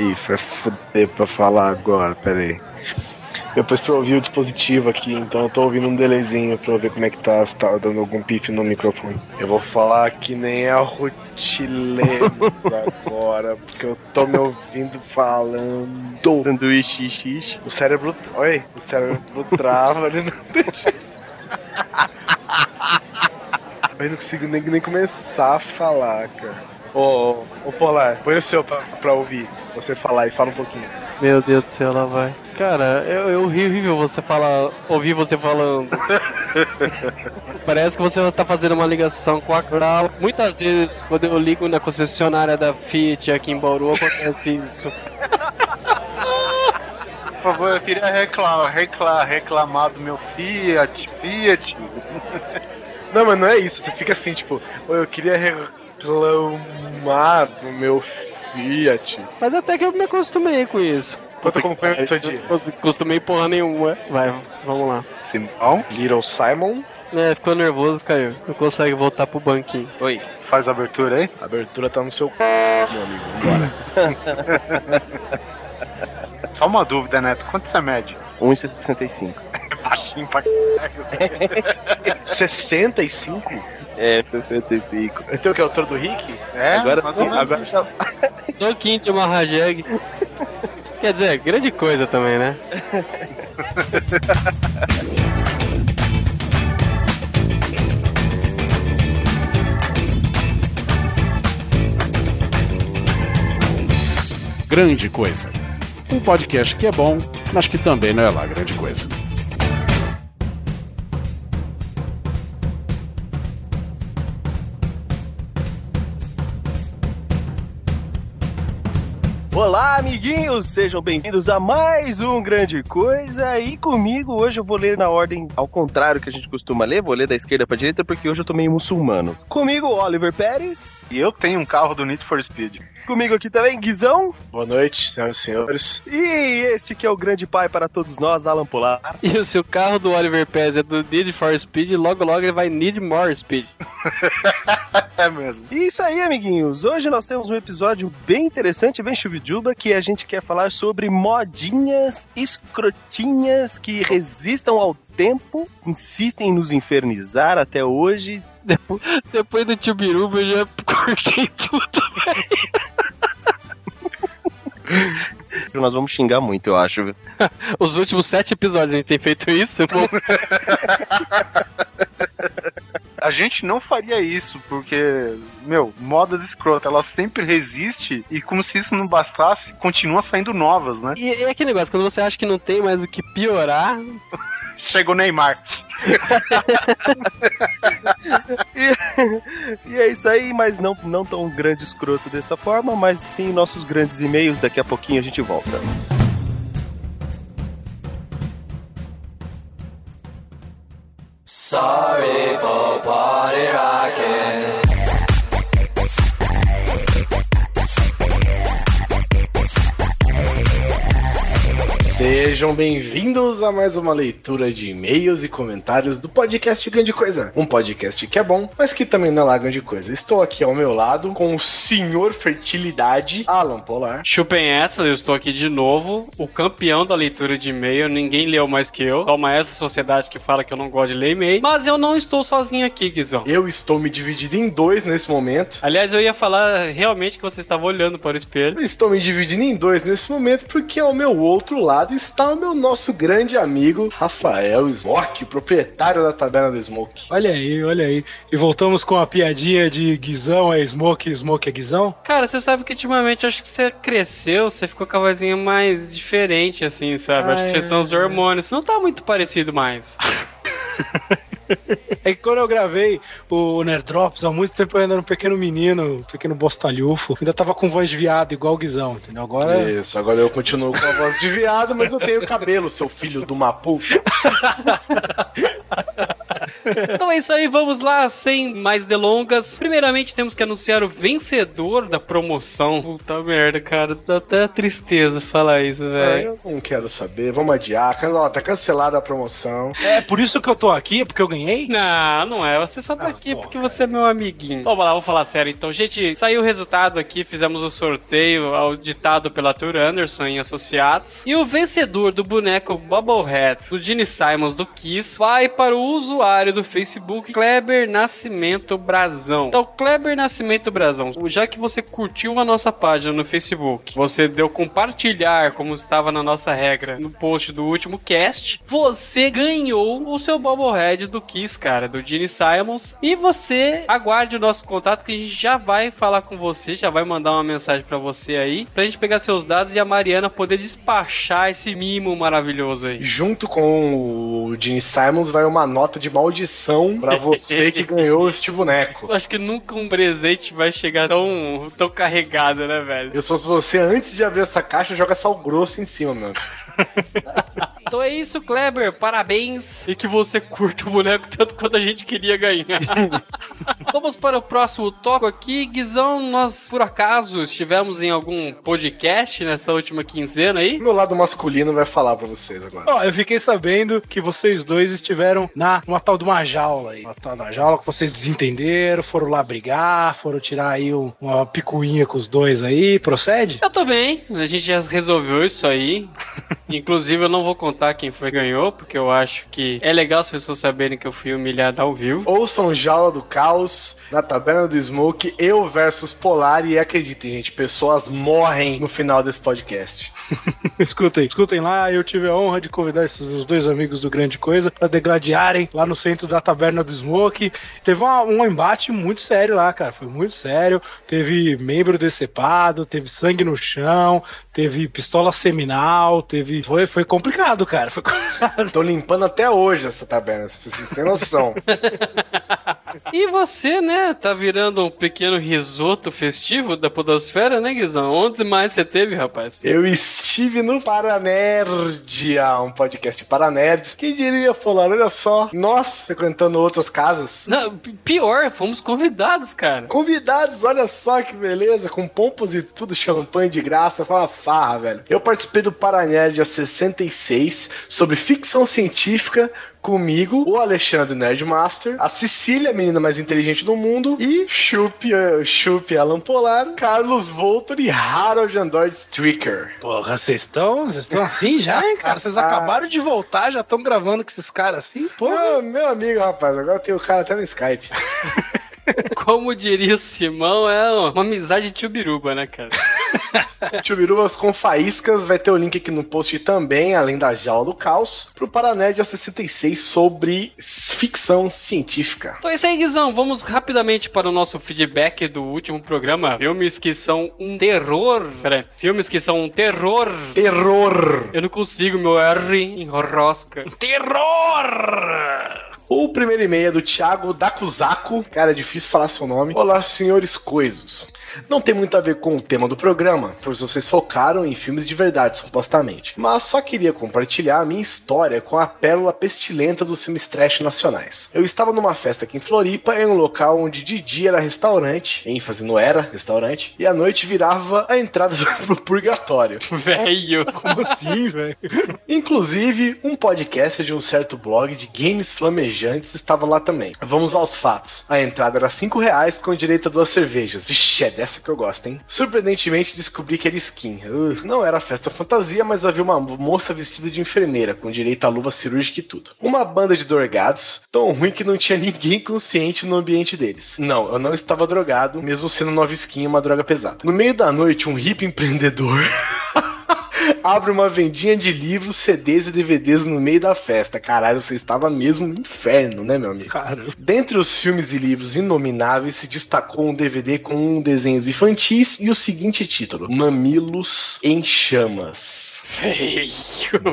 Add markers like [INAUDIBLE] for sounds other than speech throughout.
Ih, vai foder pra falar agora, pera aí. Depois pra ouvir o dispositivo aqui, então eu tô ouvindo um delayzinho pra eu ver como é que tá, se tá dando algum pife no microfone. Eu vou falar que nem a Rutilemos [LAUGHS] agora, porque eu tô me ouvindo falando. Sanduíche xixi. O cérebro. Oi, o cérebro trava, ele não deixa. Eu não consigo nem, nem começar a falar, cara. Ô, ô Polar, põe o seu pra, pra ouvir você falar e fala um pouquinho. Meu Deus do céu, lá vai. Cara, eu, eu ri horrível você falar, ouvir você falando. [LAUGHS] Parece que você tá fazendo uma ligação com a Crau. Muitas vezes, quando eu ligo na concessionária da Fiat aqui em Bauru, acontece isso. [LAUGHS] Por favor, eu queria reclamar, reclamar, reclamar do meu Fiat, Fiat. Não, mas não é isso. Você fica assim, tipo, "Ô, eu queria reclamar do meu Fiat. Mas até que eu me acostumei com isso. Conta como foi o seu dia. Não acostumei porra nenhuma. Vai, vamos lá. Simão, Little Simon, É, ficou nervoso, caiu. Não consegue voltar pro banquinho. Oi. faz a abertura aí. a abertura tá no seu c... meu amigo. Bora. [LAUGHS] Só uma dúvida, Neto. Quanto você mede? 1,65. É [LAUGHS] baixinho pra 65? [LAUGHS] É, 65. Então o que é o autor do Rick? É, agora mais ou menos agora isso. Toquinho de uma rajeg. Quer dizer, grande coisa também, né? Grande Coisa. Um podcast que é bom, mas que também não é lá grande coisa. Olá, amiguinhos! Sejam bem-vindos a mais um Grande Coisa. E comigo hoje eu vou ler na ordem ao contrário que a gente costuma ler. Vou ler da esquerda pra direita porque hoje eu tô meio muçulmano. Comigo, Oliver Pérez. E eu tenho um carro do Need for Speed. Comigo aqui também, Guizão. Boa noite, senhoras e senhores. E este que é o grande pai para todos nós, Alan Polar. [LAUGHS] E o seu carro do Oliver Pérez é do Need for Speed, logo logo ele vai Need More Speed. É mesmo. E isso aí, amiguinhos. Hoje nós temos um episódio bem interessante, bem chubiduba, que a gente quer falar sobre modinhas escrotinhas que resistam ao tempo, insistem em nos infernizar até hoje. Depois, depois do Tchubiruba eu já [LAUGHS] cortei tudo. Nós vamos xingar muito, eu acho. [LAUGHS] Os últimos sete episódios a gente tem feito isso. [LAUGHS] Bom, A gente não faria isso, porque, meu, modas escrotas, ela sempre resiste e como se isso não bastasse, continua saindo novas, né? e é aquele negócio, quando você acha que não tem mais o que piorar, [LAUGHS] Chegou o Neymar. [LAUGHS] E é isso aí, mas não, não tão grande escroto dessa forma, mas sim nossos grandes e-mails. Daqui a pouquinho a gente volta. Sorry for party rocking. Sejam bem-vindos a mais uma leitura de e-mails e comentários do podcast Grande Coisa. Um podcast que é bom, mas que também não é lá grande coisa. Estou aqui ao meu lado com o senhor Fertilidade, Alan Polar. chupem essa, eu estou aqui de novo, o campeão da leitura de e-mail, ninguém leu mais que eu. Toma essa sociedade que fala que eu não gosto de ler e-mail, mas eu não estou sozinho aqui, Guizão. Eu estou me dividindo em dois nesse momento. Aliás, eu ia falar realmente que você estava olhando para o espelho. Eu estou me dividindo em dois nesse momento porque ao meu outro lado está o meu nosso grande amigo Rafael Smoke, proprietário da taberna do Smoke. Olha aí, olha aí. E voltamos com a piadinha de Guizão é Smoke, Smoke é Guizão? Cara, você sabe que ultimamente acho que você cresceu, você ficou com a vozinha mais diferente, assim, sabe? acho que Ai, são os hormônios. Não tá muito parecido mais. [LAUGHS] [LAUGHS] É que quando eu gravei o Nerd Drops, há muito tempo eu ainda era um pequeno menino, um pequeno bostalhufo. Ainda tava com voz de viado, igual o Guizão, entendeu? Agora. Isso, agora eu continuo com a voz de viado, mas eu tenho cabelo, seu filho de uma puta. [LAUGHS] [LAUGHS] Então é isso aí, vamos lá, sem mais delongas. Primeiramente temos que anunciar o vencedor da promoção. Puta merda, cara, dá até tristeza falar isso, Ah, velho. eu não quero saber, vamos adiar. Ó, tá cancelada a promoção. É por isso que eu tô aqui, é porque eu ganhei? Não, não é. Você só tá Ah, aqui pô, porque você é meu amiguinho. Vamos lá, vamos falar sério. Então, gente, saiu o resultado aqui, fizemos o sorteio auditado pela Tour Anderson em Associados. E o vencedor do boneco Bubblehead, do Gene Simons do Kiss, vai para o usuário do Facebook Kleber Nascimento Brazão. Então, Kleber Nascimento Brazão, já que você curtiu a nossa página no Facebook, você deu compartilhar, como estava na nossa regra, no post do último cast, você ganhou o seu Bubblehead do Kiss, cara, do Gene Simons. E você aguarde o nosso contato que a gente já vai falar com você, já vai mandar uma mensagem pra você aí, pra gente pegar seus dados e a Mariana poder despachar esse mimo maravilhoso aí. Junto com o Gene Simons vai uma nota de maldição pra você que ganhou este boneco. Eu Acho que nunca um presente vai chegar tão, tão carregado, né, velho? Eu sou se você, antes de abrir essa caixa, joga sal grosso em cima, meu. [LAUGHS] Então é isso, Kleber. Parabéns. E que você curta o boneco tanto quanto a gente queria ganhar. [LAUGHS] Vamos para o próximo tópico aqui. Guizão, nós por acaso estivemos em algum podcast nessa última quinzena aí? Meu lado masculino vai falar pra vocês agora. Ó, eu fiquei sabendo que vocês dois estiveram na uma tal de uma jaula aí. Uma tal de uma jaula que vocês desentenderam, foram lá brigar, foram tirar aí um- uma picuinha com os dois aí. Procede? Eu tô bem, a gente já resolveu isso aí. [LAUGHS] Inclusive, eu não vou contar quem foi que ganhou, porque eu acho que é legal as pessoas saberem que eu fui humilhado ao vivo. Ouçam Jaula do Caos, na Taberna do Smoke, eu versus Polar, e acreditem, gente, pessoas morrem no final desse podcast. [LAUGHS] escutem, escutem lá. Eu tive a honra de convidar esses meus dois amigos do Grande Coisa pra degladiarem lá no centro da Taberna do Smoke. Teve uma- um embate muito sério lá, cara. Foi muito sério. Teve membro decepado, teve sangue no chão, teve pistola seminal, teve. Foi, foi complicado, cara. Foi [LAUGHS] complicado. Tô limpando até hoje essa taberna, se vocês têm noção. [LAUGHS] E você, né, tá virando um pequeno risoto festivo da Podosfera, né, Guizão? Onde mais você teve, rapaz? Eu estive no Paranerd, ah, um podcast para nerds. Quem diria, Polar? Olha só, nós frequentando outras casas. Não, pior, fomos convidados, cara. Convidados, olha só que beleza, com pompas e tudo, champanhe de graça, foi uma farra, velho. Eu participei do Paranerd a 66 sobre ficção científica comigo, o Alexandre Nerdmaster, a Cecília, a menina mais inteligente do mundo, e Chup, eh, Chup Alan Polar, Carlos Voltor e Harold Android Stricker. Porra, vocês estão vocês estão [LAUGHS] assim já, hein, cara? Vocês acabaram de voltar, já estão gravando com esses caras assim? Porra. Ah, meu amigo, rapaz, agora tem o cara até no Skype. [LAUGHS] Como diria o Simão, é uma amizade de Biruba, né, cara? [LAUGHS] Chubirubas com faíscas, vai ter o link aqui no post também, além da jaula do caos, pro Paranerd a 66 sobre ficção científica. Então é isso aí, Guizão. Vamos rapidamente para o nosso feedback do último programa. Filmes que são um terror. Pera aí. Filmes que são um terror. Terror! Eu não consigo, meu R enrosca. Terror! O primeiro e-mail é do Thiago Dakuzako. Cara, é difícil falar seu nome. Olá, senhores coisos. Não tem muito a ver com o tema do programa, pois vocês focaram em filmes de verdade, supostamente. Mas só queria compartilhar a minha história com a pérola pestilenta dos filmes trash nacionais. Eu estava numa festa aqui em Floripa, em um local onde de dia era restaurante, ênfase no era restaurante, e à noite virava a entrada pro [LAUGHS] purgatório. Velho. Como assim, velho? Inclusive, um podcast de um certo blog de games flamejantes estava lá também. Vamos aos fatos. A entrada era 5 reais com direito a duas cervejas. Vixe, é dessa que eu gosto, hein? Surpreendentemente descobri que era skin. Uh, não era festa fantasia, mas havia uma moça vestida de enfermeira, com direito a luva cirúrgica e tudo. Uma banda de drogados, tão ruim que não tinha ninguém consciente no ambiente deles. Não, eu não estava drogado, mesmo sendo nova skin uma droga pesada. No meio da noite, um hippie empreendedor. [LAUGHS] abre uma vendinha de livros, CDs e DVDs no meio da festa. Caralho, você estava mesmo no inferno, né, meu amigo? Cara, Dentre os filmes e livros inomináveis, se destacou um DVD com desenhos infantis e o seguinte título: Mamilos em Chamas. Feio.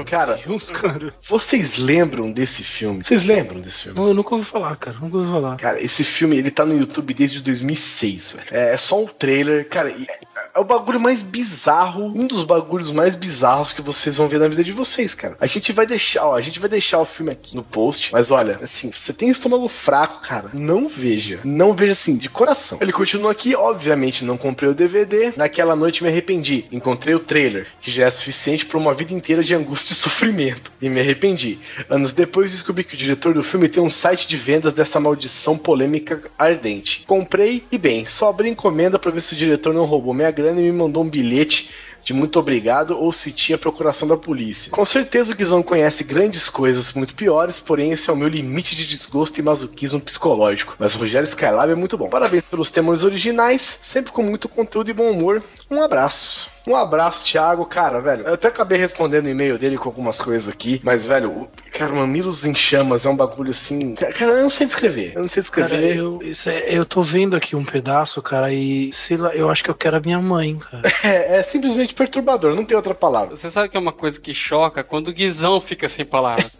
Cara, Deus, cara. vocês lembram desse filme? Vocês lembram desse filme? Eu nunca ouvi falar, cara. Nunca ouvi falar. Cara, esse filme, ele tá no YouTube desde 2006, velho. É, é só um trailer. Cara, é, é o bagulho mais bizarro, um dos bagulhos mais bizarros bizarros que vocês vão ver na vida de vocês, cara. A gente vai deixar, ó, a gente vai deixar o filme aqui no post, mas olha, assim, você tem estômago fraco, cara, não veja. Não veja assim, de coração. Ele continua aqui, obviamente não comprei o DVD. Naquela noite me arrependi. Encontrei o trailer, que já é suficiente para uma vida inteira de angústia e sofrimento. E me arrependi. Anos depois descobri que o diretor do filme tem um site de vendas dessa maldição polêmica ardente. Comprei e bem, só abri encomenda para ver se o diretor não roubou minha grana e me mandou um bilhete de muito obrigado ou se tinha procuração da polícia. Com certeza o Guizão conhece grandes coisas muito piores, porém esse é o meu limite de desgosto e masoquismo psicológico. Mas o Rogério Skylab é muito bom. Parabéns pelos temas originais, sempre com muito conteúdo e bom humor. Um abraço. Um abraço, Thiago. Cara, velho, eu até acabei respondendo o e-mail dele com algumas coisas aqui, mas, velho, o, cara, Mamilos em Chamas é um bagulho assim. Cara, eu não sei descrever. Eu não sei descrever. Cara, eu, isso é- eu tô vendo aqui um pedaço, cara, e sei lá, eu acho que eu quero a minha mãe, cara. [LAUGHS] É, é simplesmente perturbador, não tem outra palavra. Você sabe que é uma coisa que choca quando o Guizão fica sem palavras.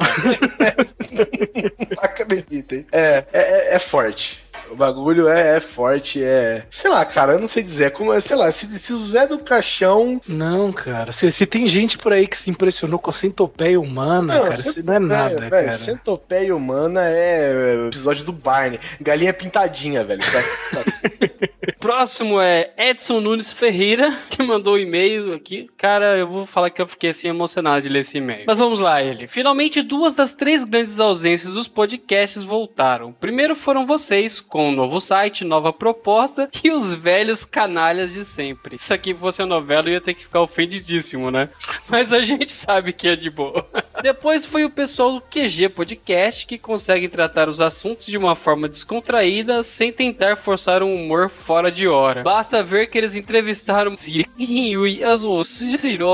[LAUGHS] Acreditem. É, é, é, é forte. O bagulho é, é forte, é. Sei lá, cara, eu não sei dizer. Como é, sei lá, se, se o Zé do Caixão. Não, cara, se, se tem gente por aí que se impressionou com a centopeia humana, cara, cent- isso não é nada, velho, cara. Centopeia humana é é episódio do Barney. Galinha pintadinha, velho. [LAUGHS] Próximo é Edson Nunes Ferreira, que mandou um e-mail aqui. Cara, eu vou falar que eu fiquei assim emocionado de ler esse e-mail. Mas vamos lá, ele. Finalmente, duas das três grandes ausências dos podcasts voltaram. Primeiro foram vocês, com um novo site, nova proposta [LAUGHS] e os velhos canalhas de sempre. Isso aqui fosse a novela, eu ia ter que ficar ofendidíssimo, né? [LAUGHS] Mas a gente sabe que é de boa. [LAUGHS] Depois foi o pessoal do QG Podcast que consegue tratar os assuntos de uma forma descontraída sem tentar forçar um humor fora de hora. Basta ver que eles entrevistaram e as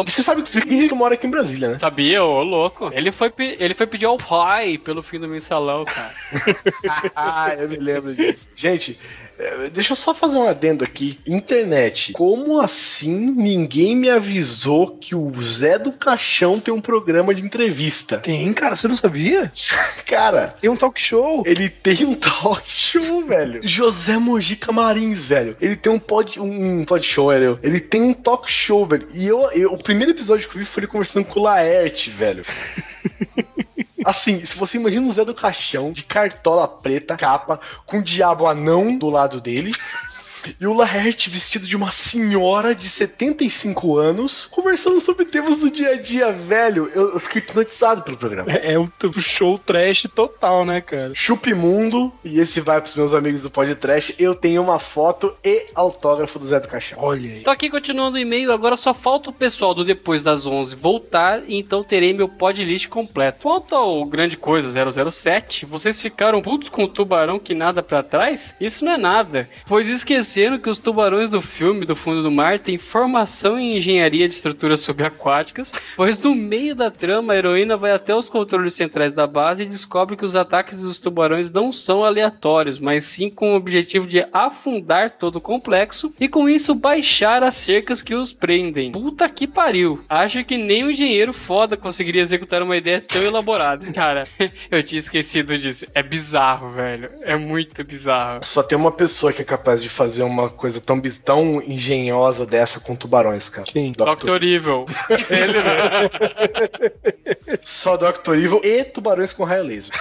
Você sabe que o Henrique mora aqui em Brasília, né? Sabia, ô louco. Ele foi, ele foi pedir ao pai pelo fim do mensalão, cara. ah, eu me lembro disso. Gente, eh, deixa eu só fazer um adendo aqui. Internet. Como assim ninguém me avisou que o Zé do Caixão tem um programa de entrevista? Tem, cara, você não sabia? [LAUGHS] Cara, Tem um talk show. ele tem um talk show, velho. José Mojica Marins, velho. Ele tem um pod, um pod show, velho. Ele tem um talk show, velho. E eu, eu- o primeiro episódio que eu vi foi ele conversando com o Laerte, velho. [LAUGHS] Assim, se você imagina o Zé do Caixão, de cartola preta, capa, com o diabo anão do lado dele. E o Laerte vestido de uma senhora de 75 anos, conversando sobre temas do dia a dia, velho. Eu, eu fiquei hipnotizado pelo programa. É, é um show trash total, né, cara? Chupe Mundo, e esse vai pros meus amigos do podcast. Eu tenho uma foto e autógrafo do Zé do Caixão. Olha aí. Tô aqui continuando o e-mail, agora só falta o pessoal do Depois das 11 voltar, e então terei meu podlist completo. Quanto ao Grande Coisa 007, vocês ficaram putos com o tubarão que nada pra trás? Isso não é nada, pois esqueceram que os tubarões do filme do fundo do mar têm formação em engenharia de estruturas subaquáticas, pois no meio da trama a heroína vai até os controles centrais da base e descobre que os ataques dos tubarões não são aleatórios, mas sim com o objetivo de afundar todo o complexo e com isso baixar as cercas que os prendem. Puta que pariu. Acho que nem um engenheiro foda conseguiria executar uma ideia tão elaborada. Cara, [LAUGHS] eu tinha esquecido disso. É bizarro, velho. É muito bizarro. Só tem uma pessoa que é capaz de fazer uma coisa tão, tão engenhosa dessa com tubarões, cara. Quem? Dr. Evil. [LAUGHS] Ele mesmo. Só Dr. Evil e tubarões com raio laser.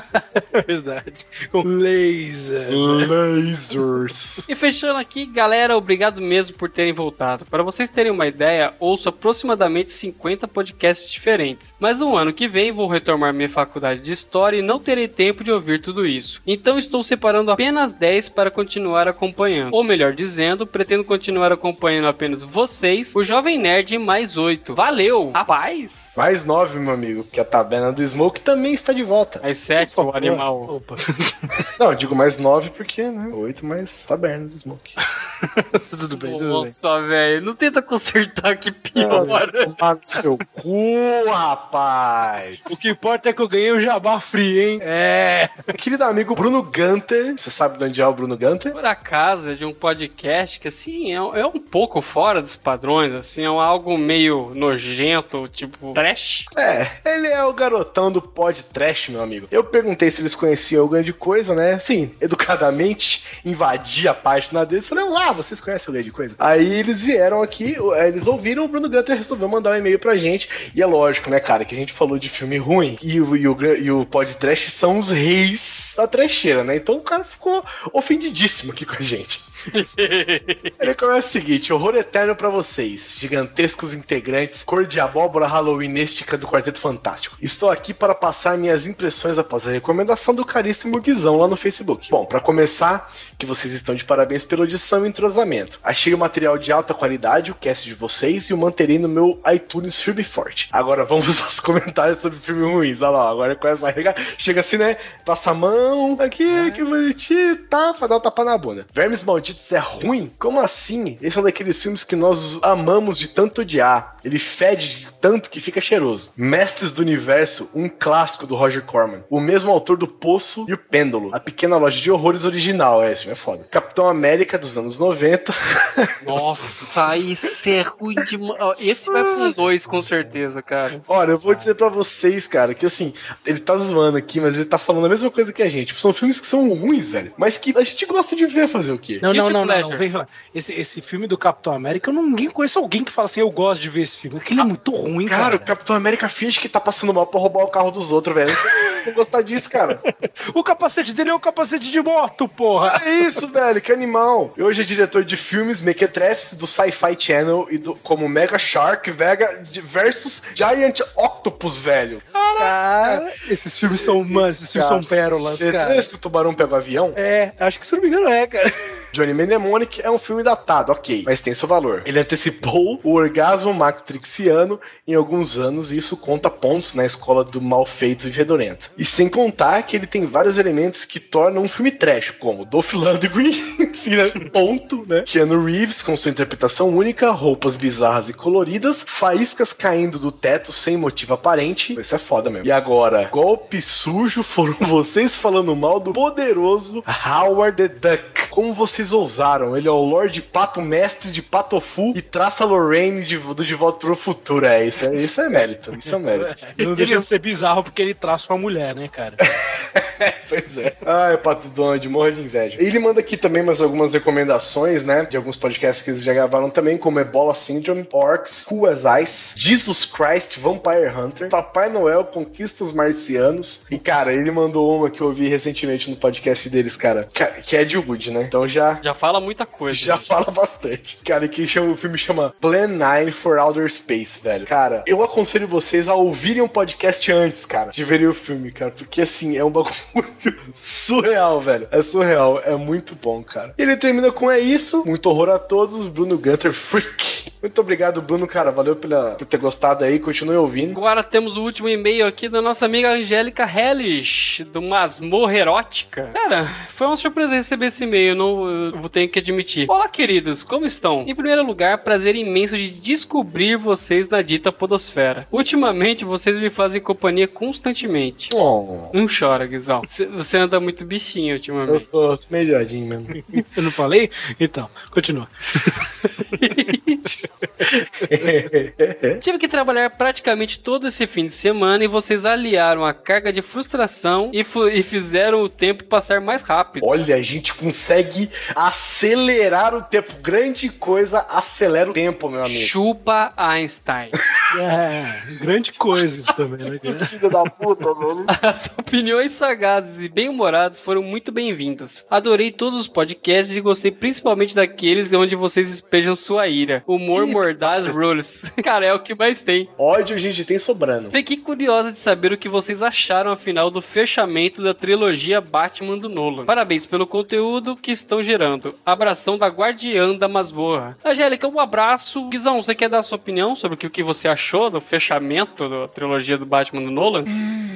[LAUGHS] Verdade. Com laser. Lasers. E fechando aqui, galera, obrigado mesmo por terem voltado. Para vocês terem uma ideia, ouço aproximadamente 50 podcasts diferentes. Mas no ano que vem vou retomar minha faculdade de História e não terei tempo de ouvir tudo isso. Então estou separando apenas 10 para continuar acompanhando. Ou melhor dizendo, pretendo continuar acompanhando apenas vocês, o Jovem Nerd mais 8. Valeu! Rapaz! Mais nove, meu amigo, porque a taberna do Smoke também está de volta. Mais 7, o animal. Opa. [LAUGHS] Não, eu digo mais nove porque, né? Oito mais taberna do Smoke. [LAUGHS] tudo bem, tudo bem. Nossa, velho, não tenta consertar que pior. Tomar no seu cu, rapaz. O que importa é que eu ganhei o jabá free, hein? É. Querido amigo Bruno Gunter, você sabe de onde é o Bruno Gunter? Por acaso, brasa de um podcast que, assim, é, é um pouco fora dos padrões, assim, é algo meio nojento, tipo trash. É, ele é o garotão do pod trash, meu amigo. Eu perguntei se eles conheciam o grande coisa, né? Sim, educadamente, invadi a página deles. Falei, ah, vocês conhecem o grande coisa? Aí eles vieram aqui, eles ouviram, o Bruno Gunter resolveu mandar um e-mail pra gente. E é lógico, né, cara, que a gente falou de filme ruim e o, e o, e o pod trash são os reis da trecheira, né? Então o cara ficou ofendidíssimo aqui com a gente. [LAUGHS] Ele começa o seguinte: horror eterno para vocês, gigantescos integrantes, cor de abóbora halloweenística do Quarteto Fantástico. Estou aqui para passar minhas impressões após a recomendação do caríssimo Guizão lá no Facebook. Bom, para começar, que vocês estão de parabéns pela audição e entrosamento. Achei o material de alta qualidade, o cast de vocês, e o manterei no meu iTunes firme forte. Agora vamos [LAUGHS] aos comentários sobre filme ruins. Olha lá, agora começa a regar. Chega assim, né? Passa a mão, aqui, que bonitinho, tá? Pra dar um tapa na bunda. Vermes Malditos é ruim? Como assim? Esse é um daqueles filmes que nós amamos de tanto odiar. Ele fede tanto que fica cheiroso. Mestres do Universo, um clássico do Roger Corman. O mesmo autor do Poço e o Pêndulo. A Pequena Loja de Horrores original, é, esse filme é foda. Capitão América dos anos 90. [LAUGHS] Nossa, isso é ruim demais. Esse vai com dois, com certeza, cara. Olha, eu vou dizer pra vocês, cara, que assim, ele tá zoando aqui, mas ele tá falando a mesma coisa que a gente. São filmes que são ruins, velho. Mas que a gente gosta de ver fazer o quê? Não, não, não, não, não, vem falar. Esse, esse filme do Capitão América, eu não, ninguém conhece alguém que fala assim, eu gosto de ver esse filme. Ele é muito ruim, Cara, cara. o Capitão América finge que tá passando mal pra roubar o carro dos outros, velho. Vocês não gostar disso, cara. [LAUGHS] O capacete dele é um capacete de moto, porra. É isso, velho, que animal. E hoje é diretor de filmes Mequetrefs do Sci-Fi Channel e do, como Mega Shark Vega versus Giant Octopus, velho. Cara, esses filmes são, mano, esses filmes são pérolas, Você cara. Esse que o tubarão pega o avião? É, acho que se não me engano é, cara. Johnny Mnemonic é um filme datado, ok, mas tem seu valor. Ele antecipou o orgasmo matrixiano em alguns anos e isso conta pontos na escola do mal feito e fedorento. E sem contar que ele tem vários elementos que tornam um filme trash, como Dolph Lundgren, [LAUGHS] sim, né? ponto, né? Keanu Reeves com sua interpretação única, roupas bizarras e coloridas, faíscas caindo do teto sem motivo aparente. Isso é foda mesmo. E agora, golpe sujo foram [LAUGHS] vocês falando mal do poderoso Howard the Duck. Como vocês ousaram? Ele é o Lord Pato Mestre de Patofu e traça Lorraine de, do De Volta para o Futuro. É, isso é, isso é mérito. Isso é mérito. [LAUGHS] Não deixa de ser bizarro porque ele traça uma mulher, né, cara? [LAUGHS] pois é. Ai, Pato Donald, morro de inveja. Ele manda aqui também mais algumas recomendações, né? De alguns podcasts que eles já gravaram também, como Ebola Syndrome, Orcs, Who as Ice, Jesus Christ, Vampire Hunter, Papai Noel, Conquista os Marcianos. E, cara, ele mandou uma que eu ouvi recentemente no podcast deles, cara, que- que é de Wood, né? Então já. Já fala muita coisa. Já fala bastante. Cara, que chama, o filme chama Plan 9 for Outer Space, velho. Cara, eu aconselho vocês a ouvirem o podcast antes, cara, de verem o filme, cara. Porque assim, é um bagulho [LAUGHS] surreal, velho. É surreal. É muito bom, cara. Ele termina com é isso. Muito horror a todos. Bruno Gunter Freak. Muito obrigado, Bruno, cara. Valeu pela, por ter gostado aí. Continue ouvindo. Agora temos o último e-mail aqui da nossa amiga Angélica Hellish, do Masmorra Erótica. Cara, foi uma surpresa receber esse e-mail, não eu vou ter que admitir. Olá, queridos, como estão? Em primeiro lugar, prazer imenso de descobrir vocês na dita podosfera. Ultimamente, vocês me fazem companhia constantemente. Oh, Não chora, Guizão. Você- anda muito bichinho eu ultimamente. tô, tô melhorzinho mesmo. [LAUGHS] Eu não falei? Então, continua. [LAUGHS] [LAUGHS] Tive que trabalhar praticamente todo esse fim de semana e vocês aliaram a carga de frustração e, e fizeram o tempo passar mais rápido. Olha, a gente consegue acelerar o tempo. Grande coisa, acelera o tempo, meu amigo. Chupa Einstein. [LAUGHS] É, grande coisa isso também, né? Filho da puta, mano. As opiniões sagazes e bem-humoradas foram muito bem-vindas. Adorei todos os podcasts e gostei principalmente daqueles onde vocês despejam sua ira. Humor Que mordaz rules. [LAUGHS] Cara, é o que mais tem. Ódio a gente tem sobrando. Fiquei curiosa de saber o que vocês acharam afinal do fechamento da trilogia Batman do Nolan. Parabéns pelo conteúdo que estão gerando. Abração da Guardiã da Masmorra. Angélica, um abraço. Guizão, você quer dar sua opinião sobre o que, você achou achou do fechamento da trilogia do Batman do Nolan?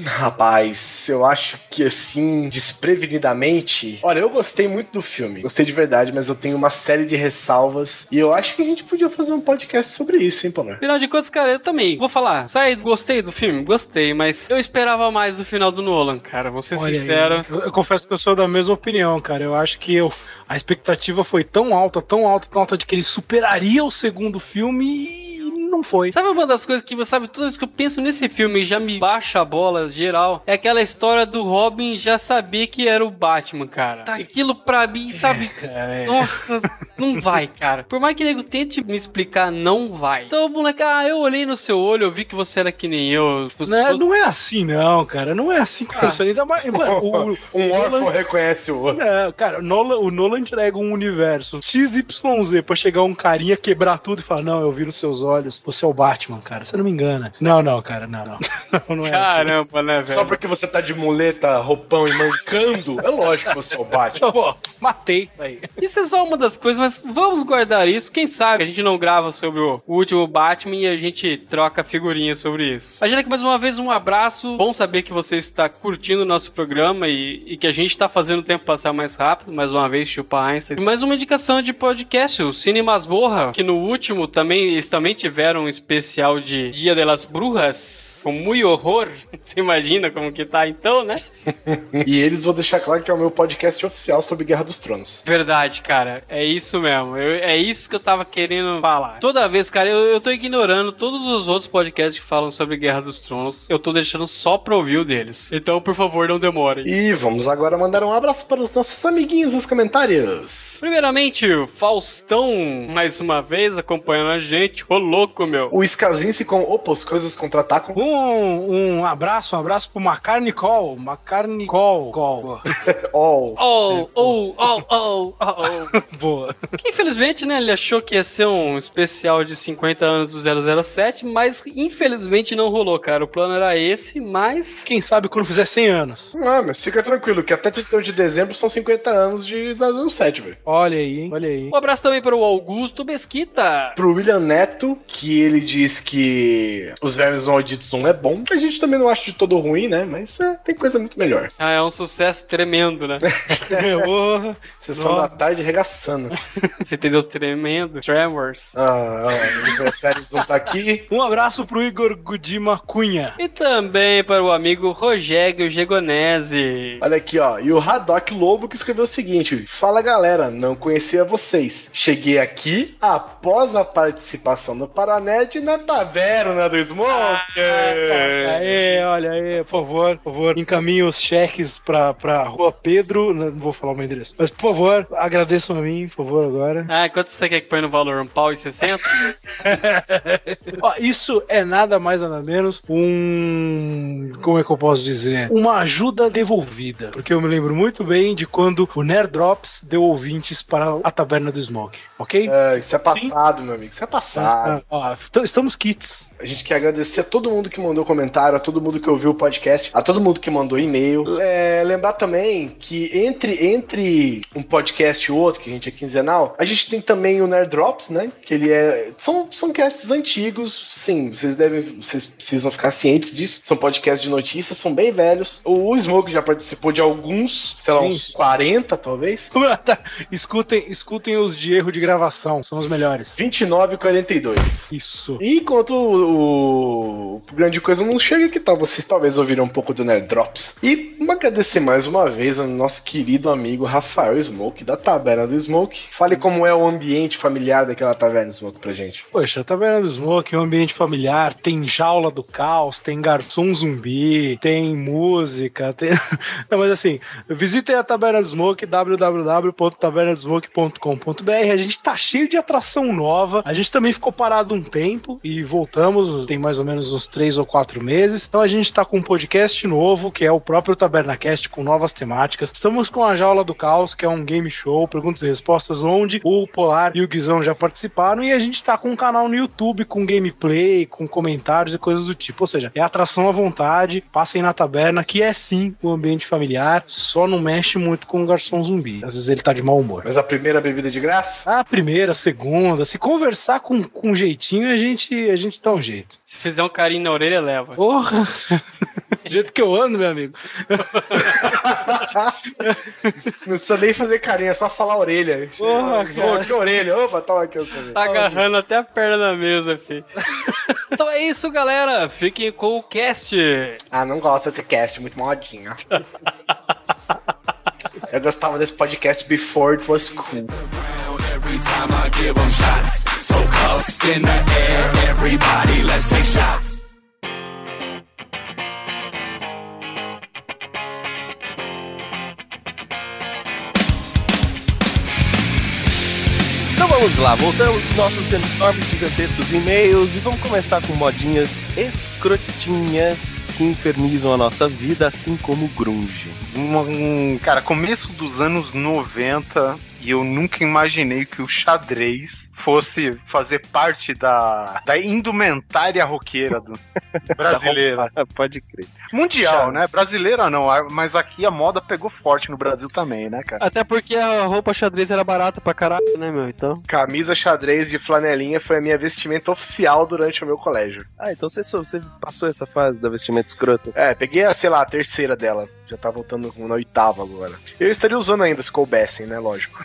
Rapaz, eu acho que assim, desprevenidamente. Olha, eu gostei muito do filme. Gostei de verdade, mas eu tenho uma série de ressalvas. E eu acho que a gente podia fazer um podcast sobre isso, hein, Palmer? Afinal de contas, cara, eu também. Vou falar. Sai, gostei do filme? Gostei, mas eu esperava mais do final do Nolan, cara. Vou ser Olha aí, sincero. Eu, eu confesso que eu sou da mesma opinião, cara. Eu acho que eu, a expectativa foi tão alta, tão alta, tão alta de que ele superaria o segundo filme e não foi. Sabe uma das coisas que, sabe, toda vez que eu penso nesse filme e já me baixa a bola geral, é aquela história do Robin já saber que era o Batman, cara. Tá aquilo pra mim, sabe? É, Nossa, não vai, cara. Por mais que o nego tente me explicar, não vai. Então, moleque, ah, eu olhei no seu olho, eu vi que você era que nem eu. Não, é- fosse- não é assim, não, cara. Não é assim que funciona. Ainda mais. Mano, [LAUGHS] o, um órfão Nolan- reconhece o outro. É, cara, o Nolan, o Nolan entrega um universo XYZ pra chegar um carinha, quebrar tudo e falar: Não, eu vi nos seus olhos, você é o Batman, cara. Você não me engana. Não, não, cara, não, não. [LAUGHS] Não, não é assim. Caramba, né, velho? Só porque você tá de muleta, roupão e mancando, é lógico que você é o Batman. [LAUGHS] Pô, matei. Aí. Isso é só uma das coisas, mas vamos guardar isso. Quem sabe a gente não grava sobre o último Batman e a gente troca figurinhas sobre isso. Aqui mais uma vez um abraço. Bom saber que você está curtindo o nosso programa e, e que a gente está fazendo o tempo passar mais rápido. Mais uma vez, Chupa Einstein. E mais uma indicação de podcast, o Cine Masmorra, que no último também eles também tiveram um especial de Dia delas Brujas, com muito horror. [LAUGHS] Você imagina como que tá então, né? [LAUGHS] E eles vão deixar claro que é o meu podcast oficial sobre Guerra dos Tronos. Verdade, cara. É isso mesmo. Eu- é isso que eu tava querendo falar. Toda vez, cara, eu, eu tô ignorando todos os outros podcasts que falam sobre Guerra dos Tronos. Eu tô deixando só pra ouvir o deles. Então, por favor, não demorem. E vamos agora mandar um abraço para os nossos amiguinhos nos comentários. Primeiramente, o Faustão, mais uma vez, acompanhando a gente. Ô, louco, meu. O Skazinski com Opa, as coisas contra-atacam. Um, um abraço, um abraço pro. Macarne Call. Call. All. Oh, oh, oh, oh, oh. Boa. Que, infelizmente, né, ele achou que ia ser um especial de 50 anos do 007, mas infelizmente não rolou, cara. O plano era esse, mas Quem sabe quando fizer 100 anos. Ah, mas fica tranquilo, que até 31 de dezembro são 50 anos de 007, velho. Olha aí, hein? Olha aí. Um abraço também para o Augusto Mesquita. Pro William Neto, que ele diz que Os Vermes Malditos 1 é bom. A gente também não acha de todo ruim, né? Mas é, tem coisa muito melhor. Ah, é um sucesso tremendo, né? [LAUGHS] Porra. Sessão Nossa. da tarde regaçando. Você entendeu? Tremendo. Tremors. Ah, ah, o não tá aqui. Um abraço pro Igor Gudima Cunha. E também para o amigo Rogério Gegonese. Olha aqui, ó. E o Haddock Lobo que escreveu o seguinte: Fala galera, não conhecia vocês. Cheguei aqui após a participação do Na taverna do Smoke. Aê, olha aí, por favor, por favor, encaminhe os cheques pra, pra Rua Pedro. Não vou falar o meu endereço. Mas, por favor, agradeçam a mim, por favor, agora. Ah, quanto você quer que põe no valor? Um pau e 60? [LAUGHS] Ó, isso é nada mais nada menos um. Como é que eu posso dizer? Uma ajuda devolvida. Porque eu me lembro muito bem de quando o Nerd Drops deu ouvintes para a taverna do Smoke, ok? É, isso é passado, meu amigo. Isso é passado. Ah, ó, então estamos kits. A gente quer agradecer a todo mundo que mandou comentário, a todo mundo que ouviu o podcast, a todo mundo que mandou e-mail. É, lembrar também que entre, entre um podcast e outro, que a gente é quinzenal, a gente tem também o Nerd Drops, né? Que ele é. São, são casts antigos, sim, vocês devem. Vocês precisam ficar cientes disso. São podcasts de notícias, são bem velhos. O Smoke já participou de alguns, sei lá, Sim. uns 40, talvez. Tá, escutem, escutem os de erro de gravação, são os melhores. 29 e 42. Isso. E enquanto o, o grande coisa não chega, que tal vocês talvez ouviram um pouco do Nerd Drops? E agradecer mais uma vez ao nosso querido amigo Rafael Smoke, da Taverna do Smoke. Fale como é o ambiente familiar daquela Taverna do Smoke pra gente. Poxa, tá vendo do Smoke, é um ambiente familiar, tem jaula do caos, tem garçom zumbi, tem música, tem... [LAUGHS] Não, mas assim, visitem a Taverna do Smoke, www.tavernadosmoke.com.br. A gente tá cheio de atração nova. A gente também ficou parado um tempo e voltamos, tem mais ou menos uns três ou quatro meses. Então a gente tá com um podcast novo, que é o próprio TabernaCast, com novas temáticas. Estamos com a Jaula do Caos, que é um game show, perguntas e respostas, onde o Polar e o Guizão já participaram. E a gente tá com um canal no YouTube com gameplay, com comentários e coisas do tipo. Ou seja, é atração à vontade. vontade, passem na taberna, que é sim o um ambiente familiar, só não mexe muito com o garçom zumbi. Às vezes ele tá de mau humor. Mas a primeira bebida de graça? A primeira, a segunda, se conversar com, com jeitinho, a gente, a gente dá um jeito. Se fizer um carinho na orelha, leva. Porra! [LAUGHS] Do jeito que eu ando, meu amigo. [LAUGHS] não precisa nem fazer carinho, é só falar a orelha. Porra, cara. Que orelha? Opa, toma aqui o Tá agarrando até a perna na mesa, filho. [LAUGHS] então é isso, galera. Fiquem com o cast. Ah, não gosto desse cast, muito modinha. Eu gostava desse podcast before it was cool. So cuffs in the air, everybody let's take shots. Então vamos lá, voltamos aos nossos enormes gigantescos e-mails e vamos começar com modinhas escrotinhas que infernizam a nossa vida, assim como o grunge. Um, cara, começo dos anos 90, e eu nunca imaginei que o xadrez fosse fazer parte da, da indumentária roqueira do [LAUGHS] brasileira. Pode crer. Mundial, né? Brasileira não, mas aqui a moda pegou forte no Brasil também, né, cara? Até porque a roupa xadrez era barata pra caralho, né, meu? Então. Camisa xadrez de flanelinha foi a minha vestimenta oficial durante o meu colégio. Ah, então você, você passou essa fase da vestimenta escrota? É, peguei a, sei lá, a terceira dela. Já tá voltando na oitava agora. Eu estaria usando ainda se coubessem, né? Lógico.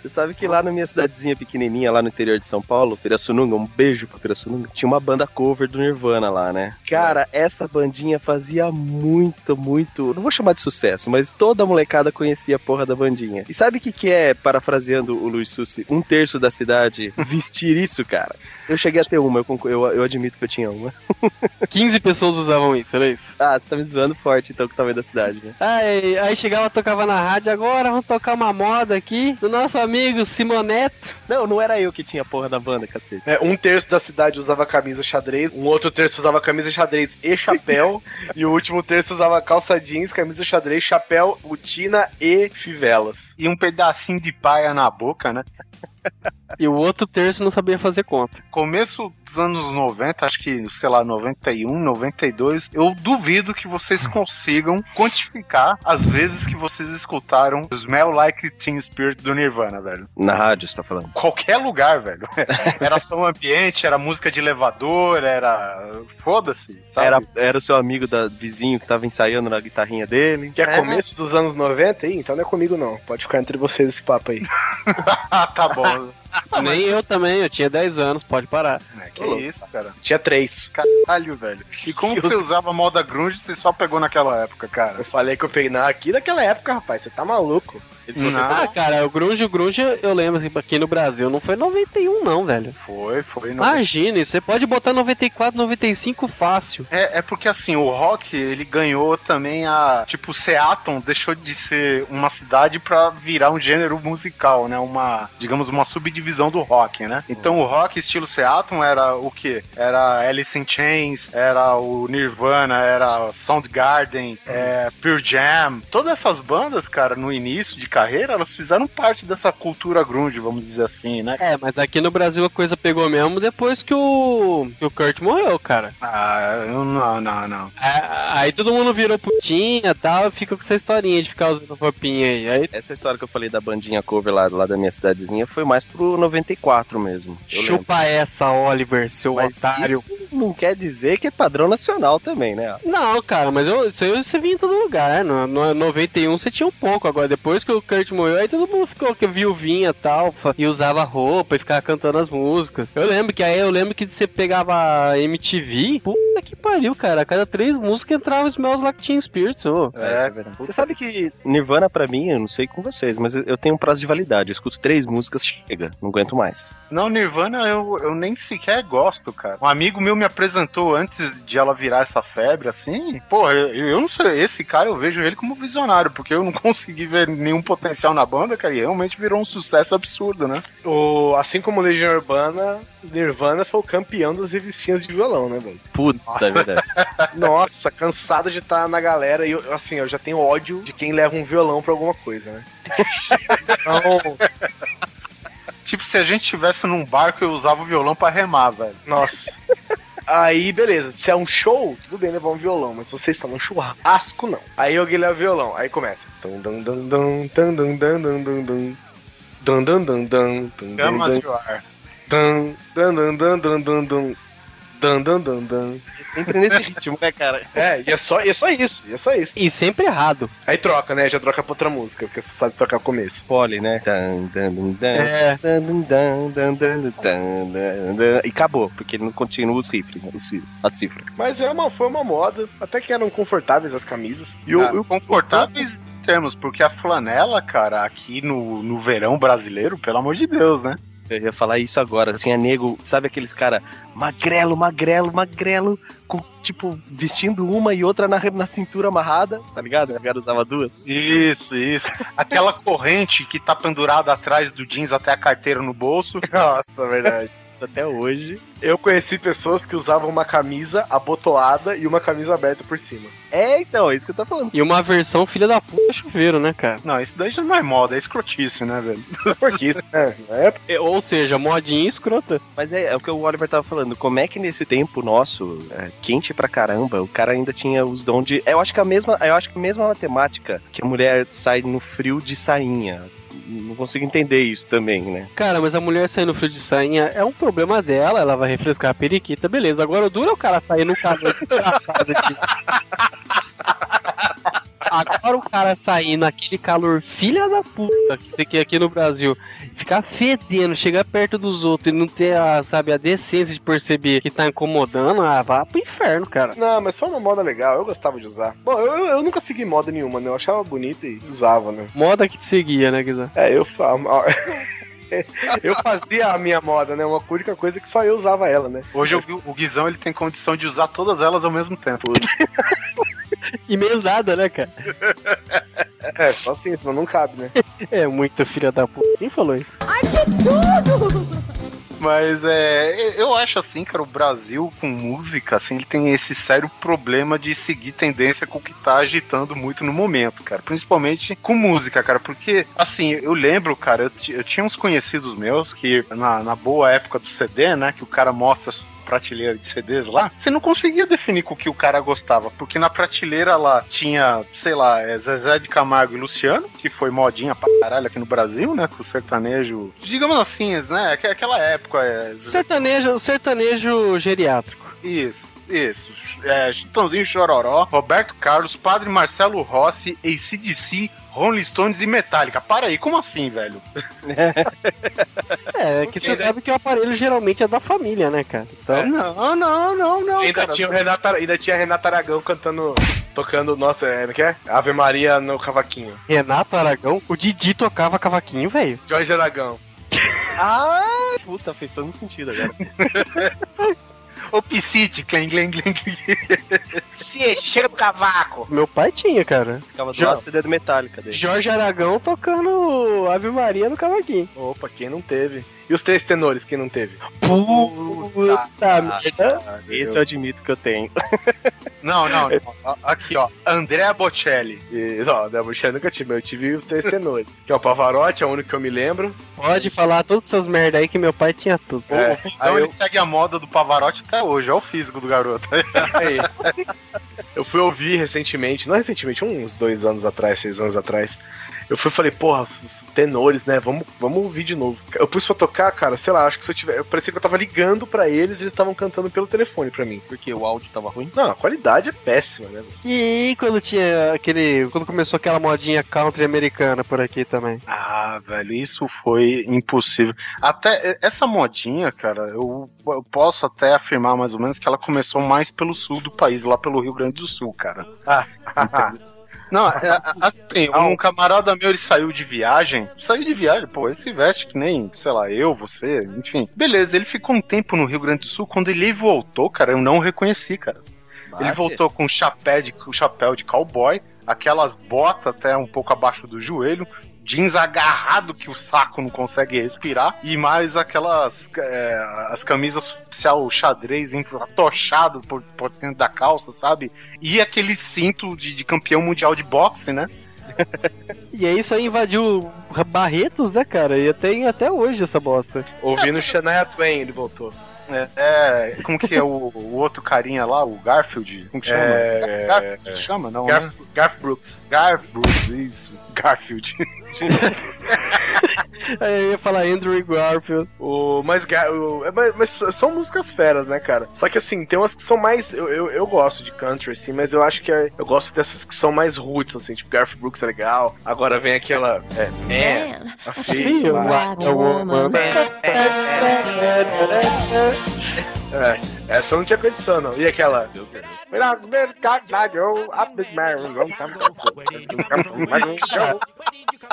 Você sabe que lá na minha cidadezinha pequenininha, lá no interior de São Paulo, Pirassununga, um beijo pra Pirassununga, tinha uma banda cover do Nirvana lá, né? Cara, essa bandinha fazia muito, muito, não vou chamar de sucesso, mas toda a molecada conhecia a porra da bandinha. E sabe o que que é, parafraseando o Luiz Sussi, um terço da cidade vestir isso, cara? Eu cheguei a ter uma, eu, eu, eu admito que eu tinha uma. [LAUGHS] 15 pessoas usavam isso, era isso? Ah, você tá me zoando forte então com o tamanho da cidade, né? Aí, aí chegava, tocava na rádio, agora vamos tocar uma moda aqui do nosso amigo Simoneto. Não, não era eu que tinha a porra da banda, cacete. É, um terço da cidade usava camisa xadrez, um outro terço usava camisa xadrez e chapéu, [LAUGHS] e o último terço usava calça jeans, camisa xadrez, chapéu, botina e fivelas. E um pedacinho de paia na boca, né? E o outro terço não sabia fazer conta. Começo dos anos 90, acho que, sei lá, 91, 92, eu duvido que vocês consigam quantificar as vezes que vocês escutaram Smell Like Teen Spirit do Nirvana, velho. Na rádio, você tá falando? Qualquer lugar, velho. [LAUGHS] Era som ambiente, era música de elevador, era. Foda-se, sabe? Era, era o seu amigo da vizinho que tava ensaiando na guitarrinha dele. Que é, começo dos anos 90 aí? Então não é comigo, não. Pode ficar entre vocês esse papo aí. [LAUGHS] tá bom. Ah, Nem eu também, eu tinha 10 anos, pode parar. É, que isso, cara. Tinha três. Caralho, velho. E como que você usava moda grunge você só pegou naquela época, cara? Eu falei que eu peguei na aqui daquela época, rapaz. Você tá maluco. Não. Ah, cara, o grunge, o grunge, eu lembro que aqui no Brasil não foi 91 não, velho. Foi, foi. Imagina, você pode botar 94, 95 fácil. É, é porque assim, o rock, ele ganhou também a... Tipo, Seattle deixou de ser uma cidade pra virar um gênero musical, né? Uma, digamos, uma subdivisão do rock, né? Então o rock estilo Seattle era o quê? Era Alice in Chains, era o Nirvana, era Soundgarden, é, Pure Jam. Todas essas bandas, cara, no início de carreira, elas fizeram parte dessa cultura grunge, vamos dizer assim, né? É, mas aqui no Brasil a coisa pegou mesmo depois que o, que o Kurt morreu, cara. Ah, eu não, não, não. É, aí todo mundo virou putinha e tal, fica com essa historinha de ficar usando roupinha aí. aí. Essa história que eu falei da bandinha cover lá, lá da minha cidadezinha foi mais pro 94 mesmo. Chupa lembro. essa, Oliver, seu mas otário. Isso não quer dizer que é padrão nacional também, né? Não, cara, mas eu, isso aí você vinha em todo lugar. No, no 91 você tinha um pouco, agora depois que o Kurt morreu, aí todo mundo ficou que viuvinha e tal, e usava roupa e ficava cantando as músicas. Eu lembro que aí eu lembro que você pegava MTV, puta que pariu, cara. A cada três músicas entrava os meus Like Teen Spirits. Oh. É, é Você sabe que Nirvana, pra mim, eu não sei com vocês, mas eu tenho um prazo de validade. Eu escuto três músicas, chega, não aguento mais. Não, Nirvana eu, eu nem sequer gosto, cara. Um amigo meu me apresentou antes de ela virar essa febre, assim. Pô, eu, eu não sei, esse cara eu vejo ele como visionário, porque eu não [LAUGHS] consegui ver nenhum potencial na banda, cara, e realmente virou um sucesso absurdo, né? O, assim como Legião Urbana, Nirvana foi o campeão das revistinhas de violão, né, velho? Puta, é verdade. [LAUGHS] Nossa, cansado de estar na galera e eu, assim, eu já tenho ódio de quem leva um violão pra alguma coisa, né? [LAUGHS] então. Tipo, se a gente estivesse num barco, e usava o violão para remar, velho. Nossa. Aí, beleza, se é um show, tudo bem levar um violão, mas se você está num churrasco, não. Aí alguém leva o violão, aí começa. Camas de ar dun. Dun, dun, dun, dun. Sempre nesse ritmo, né, cara? É, e é só, e é só isso, e é só isso. E sempre errado. Aí troca, né? Já troca pra outra música, porque você sabe tocar o começo. Pole, né? Dan, dan, dan, dan. É. Dan, dan, dan, dan, dan, dan, dan, dan. E acabou, porque ele não continua os riffs, né? A cifra. Mas é uma, foi uma moda, até que eram confortáveis as camisas. E o, Ah, o confortáveis termos, porque a flanela, cara, aqui no, no verão brasileiro, pelo amor de Deus, né? Eu ia falar isso agora, assim, é nego, sabe aqueles cara magrelo, magrelo, magrelo, com, tipo, vestindo uma e outra na, na cintura amarrada, tá ligado? A galera usava duas. Isso, isso. Aquela corrente que tá pendurada atrás do jeans até a carteira no bolso. [LAUGHS] Nossa, verdade. Até hoje. Eu conheci pessoas que usavam uma camisa abotoada e uma camisa aberta por cima. É, então, é isso que eu tô falando. E uma versão filha da puta chuveiro, né, cara? Não, isso daí já não é moda, é escrotice, né, velho? Porque isso, né? Época, É, Ou seja, modinha escrota. Mas é, é o que o Oliver tava falando. Como é que nesse tempo nosso, é, quente pra caramba, o cara ainda tinha os dons de. Eu acho que a mesma, eu acho que a mesma matemática que a mulher sai no frio de sainha. Não consigo entender isso também, né? Cara, mas a mulher sair no de sainha é um problema dela, ela vai refrescar a periquita, beleza. Agora o duro é o cara sair no [LAUGHS] desgraçado de... Agora o cara sair naquele calor filha da puta que tem aqui- aqui no Brasil, ficar fedendo, chegar perto dos outros e não ter a, sabe, a decência de perceber que tá incomodando, ah, vá pro inferno, cara. não, mas foi uma moda legal, eu gostava de usar. Bom, eu, eu, eu nunca segui moda nenhuma, né? Eu achava bonita e usava, né? Moda que te seguia, né, Guizão? É, eu fa- [LAUGHS] Eu fazia a minha moda, né? Uma única coisa que só eu usava ela, né? Hoje eu vi o Guizão ele tem condição de usar todas elas ao mesmo tempo. [LAUGHS] E meio nada, né, cara? É, só assim, senão não cabe, né? [LAUGHS] É muito filha da puta. Quem falou isso? Mas é, eu acho assim, cara, o Brasil com música, assim, ele tem esse sério problema de seguir tendência com o que tá agitando muito no momento, cara. Principalmente com música, cara. Porque, assim, eu lembro, cara, eu, eu tinha uns conhecidos meus que, na, na boa época do CD, né, que o cara mostra as prateleiras de CDs lá, você não conseguia definir com o que o cara gostava. Porque na prateleira lá tinha, sei lá, é Zezé de Camargo e Luciano, que foi modinha pra caralho aqui no Brasil, né, com o sertanejo, digamos assim, né, aqu- aquela época, é, Sertanejo, sertanejo geriátrico. isso, isso. É, Chitãozinho Chororó, Roberto Carlos, Padre Marcelo Rossi, ACDC, Rolling Stones e Metallica. Para aí, como assim, velho? É, que você sabe que o aparelho geralmente é da família, né, cara? Então, Não, não, não, não. Ainda cara. tinha, o Renato, ainda tinha a Renata Aragão cantando, tocando, nossa, é, é que é? Ave Maria no cavaquinho. Renato Aragão, o Didi tocava cavaquinho, velho. Jorge Aragão. Ah, puta, fez todo sentido agora. [LAUGHS] Ô, Piscite, clen, clen, clen, clen. Sim, chega do cavaco. Meu pai tinha, cara. Ficava do lado do CD do Metallica dele. Jorge Aragão tocando Ave Maria no cavaquinho. Opa, quem não teve? E os três tenores, quem não teve? Puta merda. Esse eu admito que eu tenho. [LAUGHS] Não, não, não. Ó, Aqui, ó. Andrea Bocelli. E, ó, da Buxer nunca tive, mas eu tive os três tenores. Que é o Pavarotti, é o único que eu me lembro. Pode falar todas essas merda aí que meu pai tinha tudo. É, o Guizão, aí ele eu- segue a moda do Pavarotti até hoje. Olha o físico do garoto. É isso. Eu fui ouvir recentemente, não recentemente, uns dois anos atrás, seis anos atrás. Eu fui e falei, porra, os os tenores, né? Vamos, vamos ouvir de novo. Eu pus pra tocar, cara, sei lá, acho que se eu tiver. Eu parecia que eu tava ligando pra eles e eles estavam cantando pelo telefone pra mim. Porque o áudio tava ruim. Não, a qualidade é péssima, né? E quando tinha aquele. Quando começou aquela modinha country americana por aqui também. Ah, velho, isso foi impossível. Até essa modinha, cara, eu, eu posso até afirmar mais ou menos que ela começou mais pelo sul do país, lá pelo Rio Grande do Sul, cara. Entendeu? [LAUGHS] Não, é, é, [LAUGHS] assim, um camarada meu, ele saiu de viagem, saiu de viagem, pô, ele se veste que nem, sei lá, eu, você, enfim. Beleza, ele ficou um tempo no Rio Grande do Sul, quando ele voltou, cara, eu não o reconheci, cara. Ele voltou com chapéu de, com chapéu de cowboy, aquelas botas até um pouco abaixo do joelho, jeans agarrado que o saco não consegue respirar, e mais aquelas é, as camisas social xadrez atochadas por, por dentro da calça, sabe? E aquele cinto de, de campeão mundial de boxe, né? [LAUGHS] E aí isso aí invadiu Barretos, né, cara? E tem até hoje essa bosta. Ouvindo Shania Twain, ele voltou. É, é, como que é o, o outro carinha lá, o Garfield? Como que chama? É, Garfield chama, não, né? Garf, Garf Brooks. Garf Brooks, isso. Garfield. [LAUGHS] Aí eu ia falar Andrew Garfield. O, mas, o- é, mas, mas são músicas feras, né, cara? Só que assim, tem umas que são mais. Eu, eu, eu gosto de country, assim, mas eu acho que é- eu gosto dessas que são mais roots, assim, tipo Garth Brooks é legal. Agora vem aquela. É, é, Man, a feel lá. like a woman. É, essa eu não tinha condição, não. E aquela.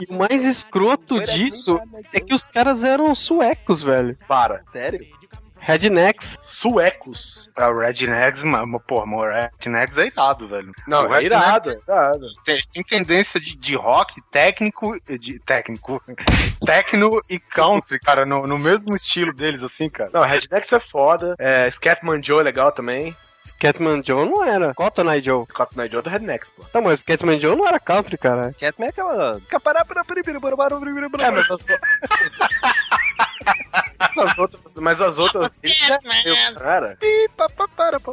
E o mais escroto disso é que os caras eram suecos, velho. Para. Sério? Rednecks. Suecos. É, o Rednecks, mas, porra, o Rednecks é irado, velho. Não, O é irado, é irado. Tem, tem tendência de, de rock técnico, de técnico, [LAUGHS] techno e country, cara, no, no mesmo estilo deles, assim, cara. Não, Rednecks é foda. É, Scatman Joe é legal também. Scatman Joe não era. Cotton Eye Joe. Cotton Eye Joe é do Rednecks, pô. Não, mas o Scatman Joe não era country, cara. Catman é aquela. É, mas [LAUGHS] as, as outras, mas as outras deles meio, cara,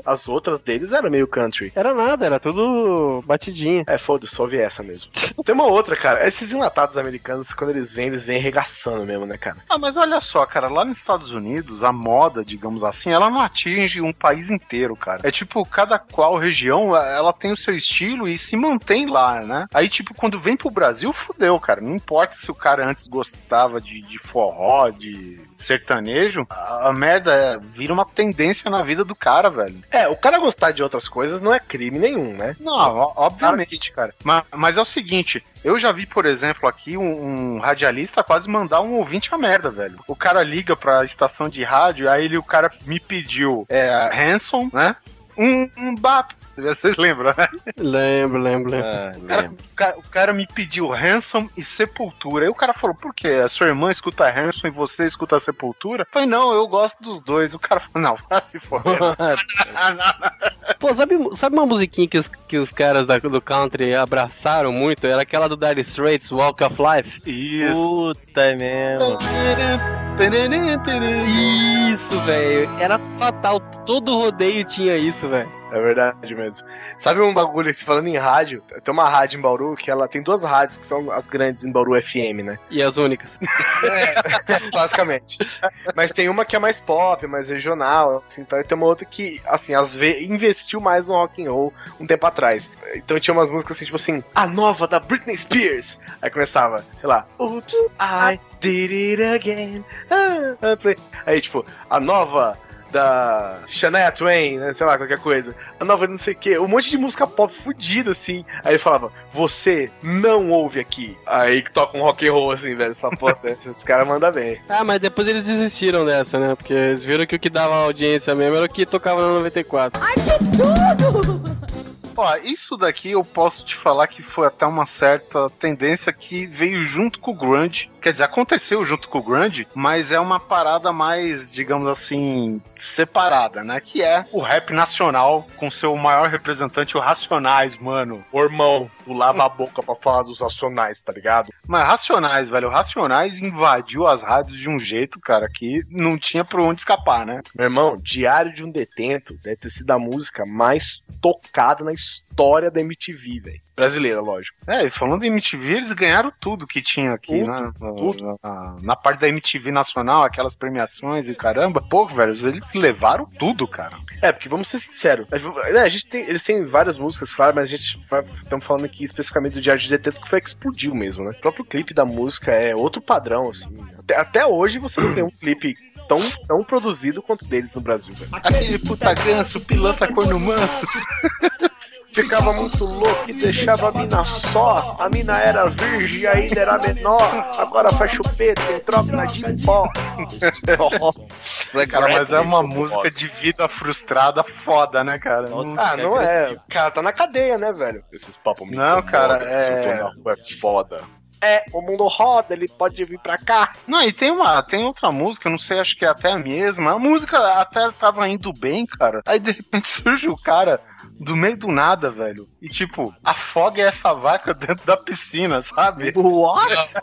as outras deles era meio country. Era nada, era tudo batidinha. É, foda-se, só vi essa mesmo. Tem uma outra, cara. Esses enlatados americanos, quando eles vêm, eles vêm arregaçando mesmo, né, cara? Ah, mas olha só, cara, lá nos Estados Unidos, a moda, digamos assim, ela não atinge um país inteiro, cara. É tipo, cada qual região, ela tem o seu estilo e se mantém lá, né? Aí, tipo, quando vem pro Brasil, fudeu, cara. Não importa se o cara antes gostava de, de forró, de sertanejo, a, a merda é, vira uma tendência na vida do cara, velho. É, o cara gostar de outras coisas não é crime nenhum, né? Não, obviamente, cara. Mas, mas é o seguinte, eu já vi, por exemplo, aqui um, um radialista quase mandar um ouvinte a merda, velho. O cara liga pra estação de rádio, aí ele, o cara me pediu é, Hanson, né? Um, um bap. Vocês lembram, né? Lembro, lembro, lembro. Ah, O cara, o cara- o cara me pediu Hanson e Sepultura. Aí o cara falou, por quê? A sua irmã escuta Hanson e você escuta Sepultura? Eu falei, não, eu gosto dos dois. O cara falou, não, vai se foder. [LAUGHS] [LAUGHS] Pô, sabe, sabe uma musiquinha que os, que os caras da- do country abraçaram muito? Era aquela do Dire Straits, Walk of Life. Isso. Puta é mesmo. Isso, velho. Era fatal. Todo rodeio tinha isso, velho. É verdade mesmo. Sabe um bagulho, se falando em rádio, tem uma rádio em Bauru que ela tem duas rádios que são as grandes em Bauru FM, né? E as únicas. [LAUGHS] Basicamente. Mas tem uma que é mais pop, mais regional, assim, então, e tem uma outra que, assim, às vezes investiu mais no rock and roll um tempo atrás. Então tinha umas músicas assim, tipo assim, a nova da Britney Spears. Aí começava, sei lá, Oops, I did it again. Ah, ah. Aí, tipo, a nova da Shania Twain, né, sei lá, qualquer coisa. A nova não sei o que, um monte de música pop fudida, assim. Aí ele falava, você não ouve aqui. Aí que toca um rock and roll, assim, velho. Você fala, pô, [LAUGHS] esses caras mandam bem. Ah, mas depois eles desistiram dessa, né? Porque eles viram que o que dava audiência mesmo era o que tocava no 94. [LAUGHS] Ó, isso daqui eu posso te falar que foi até uma certa tendência que veio junto com o grunge. Quer dizer, aconteceu junto com o grunge, mas é uma parada mais, digamos assim, separada, né? Que é o rap nacional com seu maior representante, o Racionais, mano. O irmão, tu lava a boca pra falar dos racionais, tá ligado? Mas Racionais, velho, o Racionais invadiu as rádios de um jeito, cara, que não tinha por onde escapar, né? Meu irmão, Diário de um Detento deve ter sido a música mais tocada na história da MTV, velho. Brasileira, lógico. É, e falando em MTV, eles ganharam tudo que tinha aqui, Tudo, né? Na- tudo. Na, na parte da MTV nacional, aquelas premiações e caramba. Pô, velho, eles levaram tudo, cara. É, porque vamos ser sinceros. A, né, a gente tem, eles têm várias músicas, claro, mas a gente estamos falando aqui especificamente do Diário de Detento, que foi que explodiu mesmo, né? O próprio clipe da música é outro padrão, assim. Até, até hoje você não tem um clipe tão, tão produzido quanto o deles no Brasil, velho. Aquele puta ganso, pilantra corno manso. [LAUGHS] Ficava muito louco e deixava a mina só. A mina era virgem e ainda era menor. Agora faz chupeta, tem troca de pó. Nossa, Cara, mas é uma música de vida frustrada foda, né, cara? Nossa. Ah, não é. cara tá na cadeia, né, velho? Esses papos me Não, cara, é- é foda. É, o mundo roda, ele pode vir pra cá. Não, e tem uma, tem outra música, eu não sei, acho que é até a mesma. A música até tava indo bem, cara. Aí de repente [LAUGHS] surge o cara do meio do nada, velho. E tipo, afoga essa vaca dentro da piscina, sabe? What?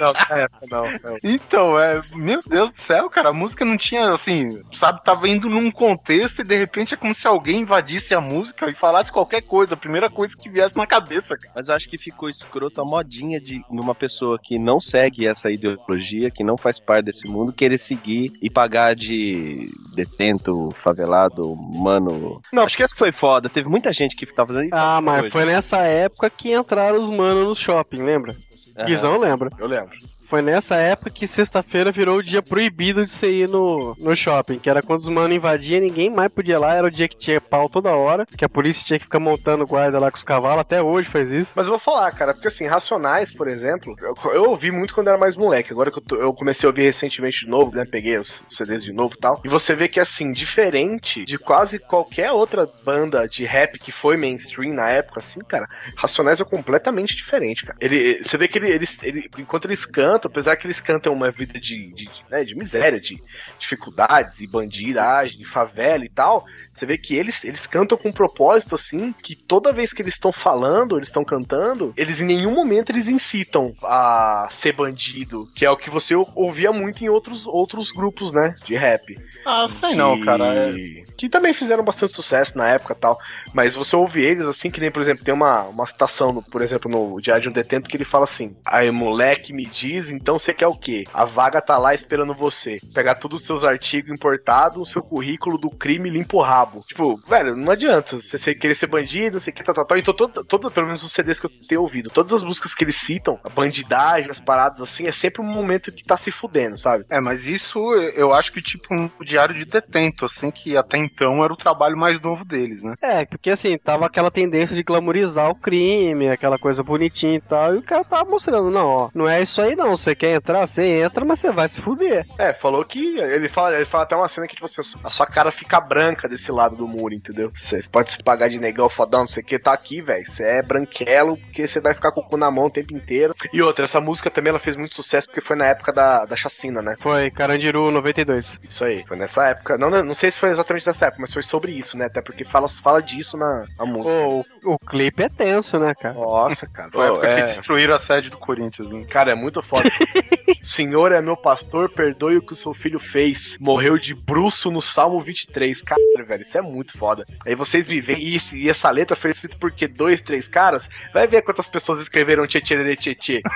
não, essa não. não. Então, é, meu Deus do céu, cara, a música não tinha, assim, sabe, tava indo num contexto e de repente é como se alguém invadisse a música e falasse qualquer coisa, a primeira coisa que viesse na cabeça, cara. Mas eu acho que ficou escroto a modinha de numa pessoa que não segue essa ideologia, que não faz parte desse mundo, querer seguir e pagar de detento, favelado, mano. Não, acho que isso foi foda. Teve muita gente que tava fazendo. Ah, mas foi nessa época que entraram os manos no shopping, lembra? Guizão lembra. Eu lembro. Foi nessa época que sexta-feira virou o dia proibido de você ir no, no shopping, que era quando os manos invadiam, ninguém mais podia ir lá, era o dia que tinha pau toda hora, que a polícia tinha que ficar montando guarda lá com os cavalos, até hoje faz isso. Mas eu vou falar, cara, porque assim, Racionais, por exemplo, eu, eu ouvi muito quando era mais moleque. Agora que eu, tô- eu comecei a ouvir recentemente de novo, né? Peguei os CDs de novo e tal. E você vê que, assim, diferente de quase qualquer outra banda de rap que foi mainstream na época, assim, cara, Racionais é completamente diferente, cara. Ele, você vê que ele, eles, ele- enquanto eles cantam, apesar que eles cantam uma vida de, de, de, né, de miséria, de dificuldades e bandidagem, de favela e tal, você vê que eles, eles cantam com um propósito, assim, que toda vez que eles estão falando, eles estão cantando, eles em nenhum momento eles incitam a ser bandido, que é o que você ou- ouvia muito em outros, outros grupos, né, de rap. Ah, sei não, cara. é- Que também fizeram bastante sucesso na época e tal. Mas você ouve eles assim, que nem, por exemplo, tem uma, uma citação, no- por exemplo, no Diário de um Detento, que ele fala assim: Aí, moleque, me diz, então você quer o quê? A vaga tá lá esperando você. Pegar todos os seus artigos importados, o seu currículo do crime limpa o rabo. Tipo, velho, não adianta você querer ser bandido, você quer tal, tal, tal. Então, todo, todo, pelo menos os CDs que eu tenho ouvido, todas as músicas que eles citam, a bandidagem, as paradas assim, é sempre um momento que tá se fudendo, sabe? É, mas isso eu acho que tipo um diário de detento, assim, que até então era o trabalho mais novo deles, né? É, porque assim, tava aquela tendência de glamorizar o crime, aquela coisa bonitinha e tal, e o cara tava mostrando, não, ó, não é isso aí não, você quer entrar, você entra, mas você vai se fuder. É, falou que ele fala, ele fala até uma cena que tipo, assim, a sua cara fica branca desse lado do muro, entendeu? Você pode se pagar de negão, fodão, não sei o que, tá aqui, velho. Você é branquelo, porque você vai ficar com o cu na mão o tempo inteiro. E outra, essa música também ela fez muito sucesso porque foi na época da, da chacina, né? Foi Carandiru 92. Isso aí, foi nessa época. Não, não sei se foi exatamente nessa época, mas foi sobre isso, né? Até porque fala, fala disso na, na música. Pô, o, o clipe é tenso, né, cara? Nossa, cara. Foi a época é- que destruíram a sede do Corinthians, né? Cara, é muito foda. [LAUGHS] Senhor é meu pastor, perdoe o que o seu filho fez. Morreu de bruço no Salmo 23. Caralho, velho, isso é muito foda. Aí vocês me veem, e, esse- e essa letra foi escrita por quê? Dois, três caras? Vai ver quantas pessoas escreveram tchê tchê tchê tchê. [LAUGHS]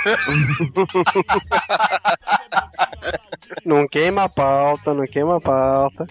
Não queima a pauta, não queima a pauta.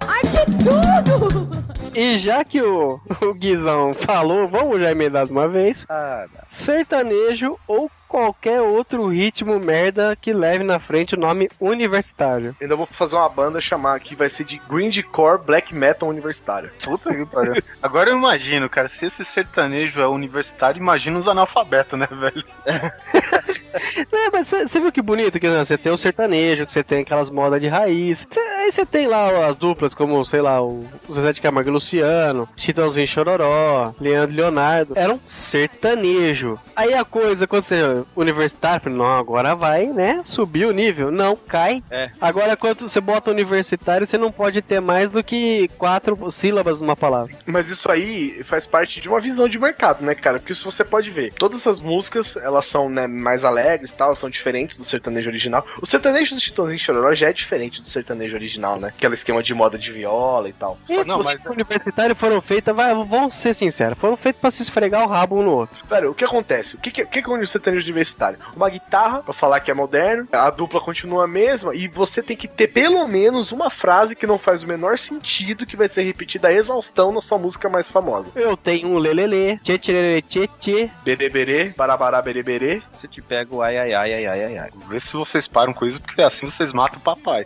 Ai, que tudo! [LAUGHS] E já que o, o Guizão falou, vamos já emendar de uma vez. Ah, Sertanejo ou qualquer outro ritmo merda que leve na frente o nome universitário. Ainda vou fazer uma banda chamar aqui, vai ser de Grindcore Black Metal Universitário. Puta que pariu. Agora eu imagino, cara, se esse sertanejo é universitário, imagina os analfabetos, né, velho? [LAUGHS] É, mas você viu que bonito que você tem o sertanejo, que você tem aquelas modas de raiz. Aí você tem lá as duplas como, sei lá, o o Zezé de Camargo e Luciano, Chitãozinho Chororó, Leandro e Leonardo. Era um sertanejo. Aí a coisa, quando você universitário, não, agora vai, né, subir o nível. Não, cai. É. Agora, quando você bota universitário, você não pode ter mais do que quatro sílabas numa palavra. Mas isso aí faz parte de uma visão de mercado, né, cara? Porque isso você pode ver. Todas essas músicas, elas são né, mais alegres e tal, são diferentes do sertanejo original. O sertanejo do Chitãozinho e Chororó já é diferente do sertanejo original, né? Aquele esquema de moda de viola e tal. Só Esses não, mas- universitários foram feitos, vamos ser sinceros, foram feitos pra se esfregar o rabo um no outro. Velho, o que acontece? O que, que, o que é um sertanejo universitário? Uma guitarra, pra falar que é moderno, a dupla continua a mesma, e você tem que ter pelo menos uma frase que não faz o menor sentido, que vai ser repetida a exaustão na sua música mais famosa. Eu tenho um lelele, tchê tchê tchê tchê. Bereberê, barabará bereberê. Se eu te pego, ai, ai, ai, ai, ai, ai, ai. Vê se vocês param com isso, porque assim vocês matam o papai.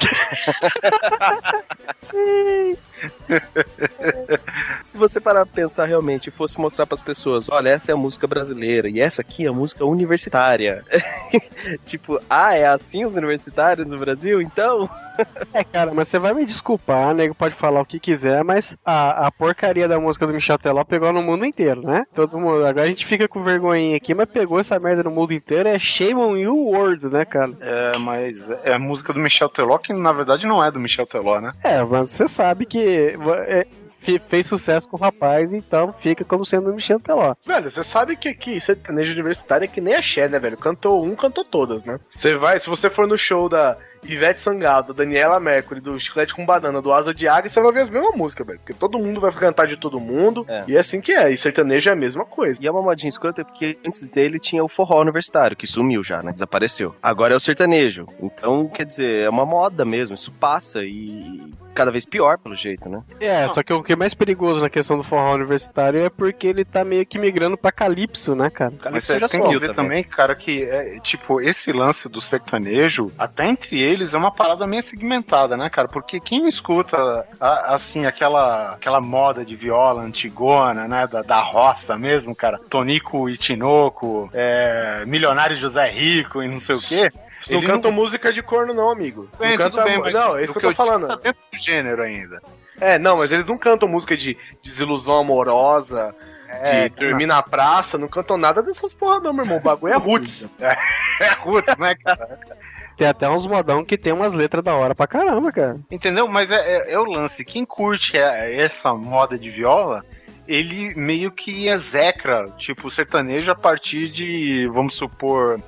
[LAUGHS] [LAUGHS] Se você parar pra pensar realmente e fosse mostrar pras pessoas, olha, essa é a música brasileira e essa aqui é a música universitária. [LAUGHS] tipo, ah, é assim os universitários no Brasil? Então. [LAUGHS] É, cara, mas você vai me desculpar, nego pode falar o que quiser, mas a, a porcaria da música do Michel Teló pegou no mundo inteiro, né? Todo mundo. Agora a gente fica com vergonhinha aqui, mas pegou essa merda no mundo inteiro, é shame on you world, né, cara? É, mas é a música do Michel Teló, que na verdade não é do Michel Teló, né? É, mas você sabe que fez sucesso com o rapaz, então fica como sendo o Michel Teló. Velho, você sabe que aqui sertanejo universitário é que nem axé, né, velho? Cantou um, cantou todas, né? Você vai, se você for no show da Ivete Sangalo, da Daniela Mercury, do Chiclete com Banana, do Asa de Águia, você vai ver as mesmas músicas, velho. Porque todo mundo vai cantar de todo mundo. É. E é assim que é. E sertanejo é a mesma coisa. E é uma modinha escrota porque antes dele tinha o forró universitário, que sumiu já, né? Desapareceu. Agora é o sertanejo. Então, quer dizer, é uma moda mesmo. Isso passa e cada vez pior, pelo jeito, né? É, só que o que é mais perigoso na questão do forró universitário é porque ele tá meio que migrando pra calypso, né, cara? Mas Calypso você já tem que ver velho. também, cara, que é, tipo, esse lance do sertanejo, até entre eles, é uma parada meio segmentada, né, cara? Porque quem escuta, a- assim, aquela, aquela moda de viola antigona, né, da, da roça mesmo, cara, Tonico e Tinoco, é, Milionário José Rico e não sei o quê. Vocês não cantam música de corno, não, amigo. É, não tudo canta... bem, mas Não, é isso o que eu tô falando. Tá dentro do gênero ainda. É, não, mas eles não cantam música de desilusão amorosa, É, de dormir na praça, não cantam nada dessas porra, não, meu irmão. O bagulho é roots. [LAUGHS] É ruto, né, cara? Tem até uns modão que tem umas letras da hora pra caramba, cara. Entendeu? Mas é, é- é o lance. Quem curte é- essa moda de viola, ele meio que execra, tipo, o sertanejo a partir de, vamos supor,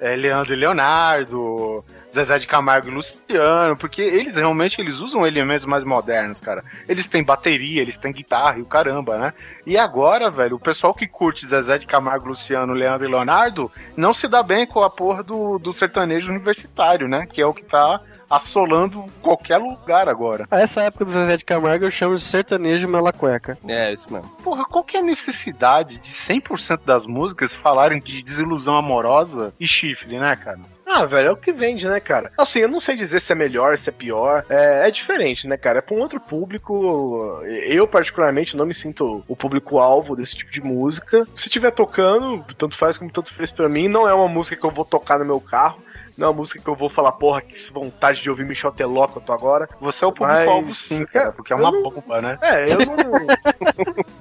é, Leandro e Leonardo, Zezé de Camargo e Luciano, porque eles realmente eles usam elementos mais modernos, cara. Eles têm bateria, eles têm guitarra e o caramba, né? E agora, velho, o pessoal que curte Zezé de Camargo, Luciano, Leandro e Leonardo não se dá bem com a porra do, do sertanejo universitário, né? Que é o que tá assolando qualquer lugar agora. A essa época do Zezé de Camargo eu chamo de sertanejo mela cueca. É, isso mesmo. Porra, qual que é a necessidade de 100% das músicas falarem de desilusão amorosa e chifre, né, cara? Ah, velho, é o que vende, né, cara? Assim, eu não sei dizer se é melhor, se é pior. É, é diferente, né, cara? É pra um outro público. Eu, particularmente, não me sinto o público-alvo desse tipo de música. Se estiver tocando, tanto faz como tanto fez pra mim. Não é uma música que eu vou tocar no meu carro. Não é uma música que eu vou falar, porra, que vontade de ouvir Michel Teló que eu tô agora. Você é o público-alvo Mas, sim, cara, porque é uma não- bomba, né? É, eu não. [LAUGHS]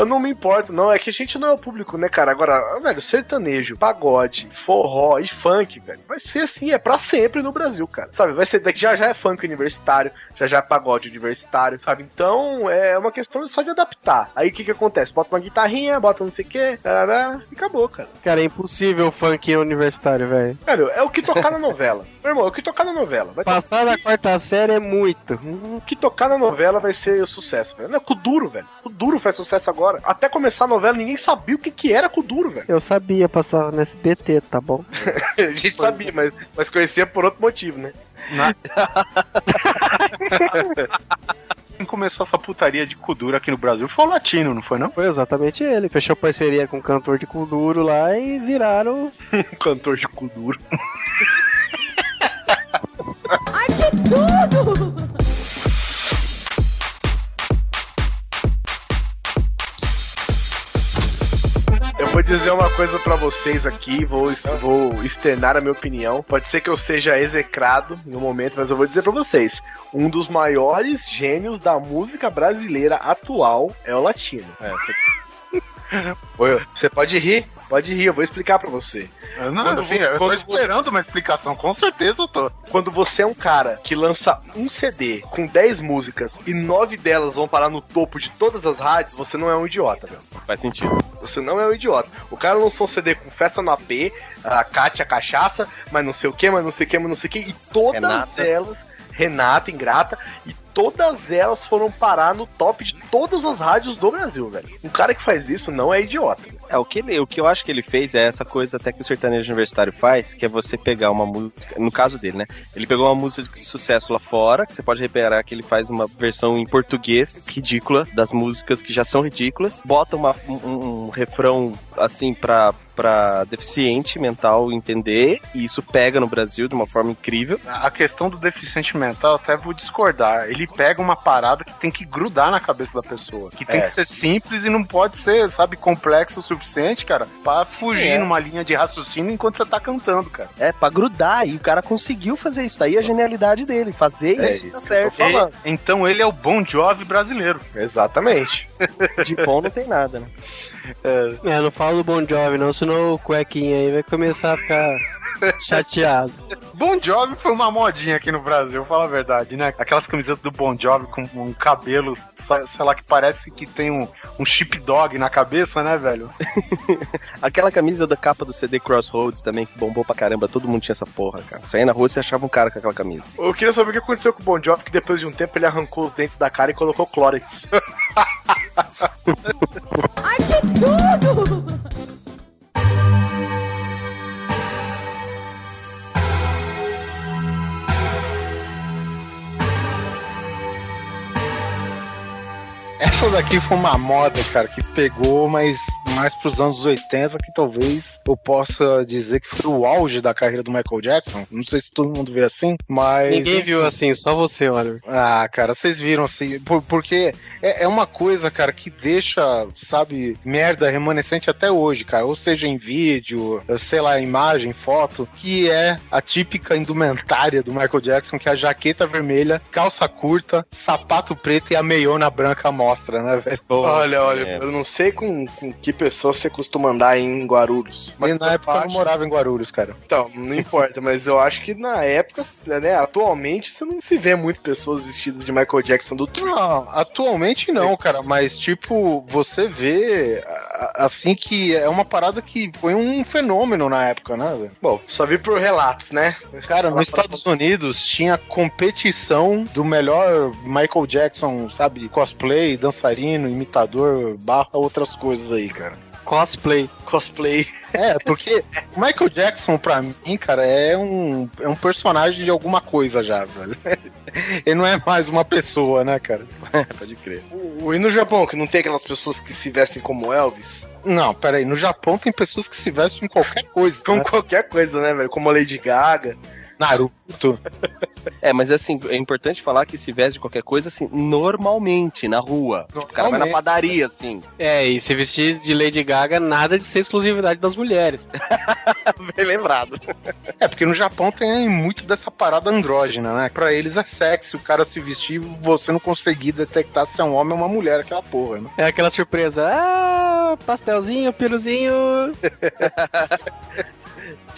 eu não me importo, não. É que a gente não é o público, né, cara? Agora, velho, sertanejo, pagode, forró e funk, velho, vai ser assim, é pra sempre no Brasil, cara. Sabe? Vai ser daqui já já é funk universitário, já já é pagode universitário, sabe? Então é uma questão só de adaptar. Aí o que que acontece? Bota uma guitarrinha, bota não sei o que, tarará, e acabou, cara. Cara, é impossível o funk universitário, velho. Velho, é o que tocar na novela. Meu irmão, o que tocar na novela. Vai Passar da quarta série é muito. O que tocar na novela vai ser o sucesso, velho. Não é Kuduro, velho. Kuduro faz sucesso agora. Até começar a novela, ninguém sabia o que, que era Kuduro, velho. Eu sabia, passava no SBT, tá bom? [LAUGHS] A gente sabia, mas, mas conhecia por outro motivo, né? [LAUGHS] Quem começou essa putaria de Kudura aqui no Brasil foi o latino, não foi não? Foi exatamente ele. Fechou parceria com um cantor de Kuduro lá e viraram. Um [LAUGHS] cantor de Kuduro. Eu vou dizer uma coisa pra vocês aqui, vou, vou externar a minha opinião. Pode ser que eu seja execrado no momento, mas eu vou dizer pra vocês: um dos maiores gênios da música brasileira atual é o Latino. Oi, Você pode rir, pode rir, eu vou explicar pra você. Eu não, Quando assim, eu tô esperando uma explicação, com certeza eu tô. Quando você é um cara que lança um CD com 10 músicas e 9 delas vão parar no topo de todas as rádios, você não é um idiota, velho. Faz sentido. Você não é um idiota. O cara lançou um CD com festa no AP, a Kátia Cachaça, mas não sei o que, mas não sei o que, mas não sei o que, e todas Renata. elas, Renata, Ingrata, e todas elas foram parar no top de todas as rádios do Brasil, velho. Um cara que faz isso não é idiota. É, o que, ele, o que eu acho que ele fez é essa coisa até que o sertanejo universitário faz, que é você pegar uma música, no caso dele, né? Ele pegou uma música de sucesso lá fora, que você pode reparar que ele faz uma versão em português ridícula das músicas que já são ridículas, bota uma- um, um refrão assim pra pra deficiente mental entender, e isso pega no Brasil de uma forma incrível. A questão do deficiente mental, até vou discordar. Ele pega uma parada que tem que grudar na cabeça da pessoa. Que tem É. que ser simples e não pode ser, sabe, complexo o suficiente, cara, pra fugir É. numa linha de raciocínio enquanto você tá cantando, cara. É, pra grudar, e o cara conseguiu fazer isso. Daí a genialidade dele, fazer É isso isso tá certo. E- então ele é o Bon Jovi brasileiro. Exatamente. De bom não tem nada, né? [LAUGHS] É, não fala do Bon Jovi não, senão o cuequinha aí vai começar a ficar [LAUGHS] chateado. Bon Jovi foi uma modinha aqui no Brasil, fala a verdade, né? Aquelas camisetas do Bon Jovi com um cabelo, sei lá, que parece que tem um, um chip dog na cabeça, né, velho? [LAUGHS] Aquela camisa da capa do CD Crossroads também, que bombou pra caramba, todo mundo tinha essa porra, cara. Saía na rua e você achava um cara com aquela camisa. Eu queria saber o que aconteceu com o Bon Jovi, que depois de um tempo ele arrancou os dentes da cara e colocou Clórex. [LAUGHS] Essa daqui foi uma moda, cara, que pegou, mas mais pros anos 80, que talvez eu possa dizer que foi o auge da carreira do Michael Jackson. Não sei se todo mundo vê assim, mas. Ninguém viu assim, só você, Oliver. Ah, cara, vocês viram assim, por- porque é, é uma coisa, cara, que deixa, sabe, merda remanescente até hoje, cara. Ou seja, em vídeo, sei lá, imagem, foto, que é a típica indumentária do Michael Jackson, que é a jaqueta vermelha, calça curta, sapato preto e a meiona branca mostra, né, velho? olha, olha, é. eu não sei com, com que pessoa você costuma andar em Guarulhos. Mas Mas na época eu não morava em Guarulhos, cara. Então, não importa, mas eu acho que na época, né, atualmente, você não se vê muito pessoas vestidas de Michael Jackson do Não, atualmente não, cara, mas tipo, você vê assim que é uma parada que foi um fenômeno na época, né, velho? Bom, só vi por relatos, né? Cara, nos Estados Unidos tinha competição do melhor Michael Jackson, sabe? Cosplay, dançarino, imitador, barra outras coisas aí, cara. Cosplay. Cosplay. É, porque o Michael Jackson, pra mim, cara, é um, é um personagem de alguma coisa já, velho. [LAUGHS] Ele não é mais uma pessoa, né, cara? [LAUGHS] Pode crer. O, e no Japão, que não tem aquelas pessoas que se vestem como Elvis? Não, peraí, no Japão tem pessoas que se vestem com qualquer coisa. Com né? qualquer coisa, né, velho? Como a Lady Gaga. Naruto. [LAUGHS] É, mas assim, é importante falar que se veste de qualquer coisa, assim, normalmente, na rua. O cara vai na Normalmente. padaria, assim. É, e se vestir de Lady Gaga, nada de ser exclusividade das mulheres. [LAUGHS] Bem lembrado. É, porque no Japão tem muito dessa parada andrógena, né? Pra eles é sexy o cara se vestir você não conseguir detectar se é um homem ou uma mulher, aquela porra, né? É aquela surpresa. Ah, pastelzinho, piruzinho. [LAUGHS]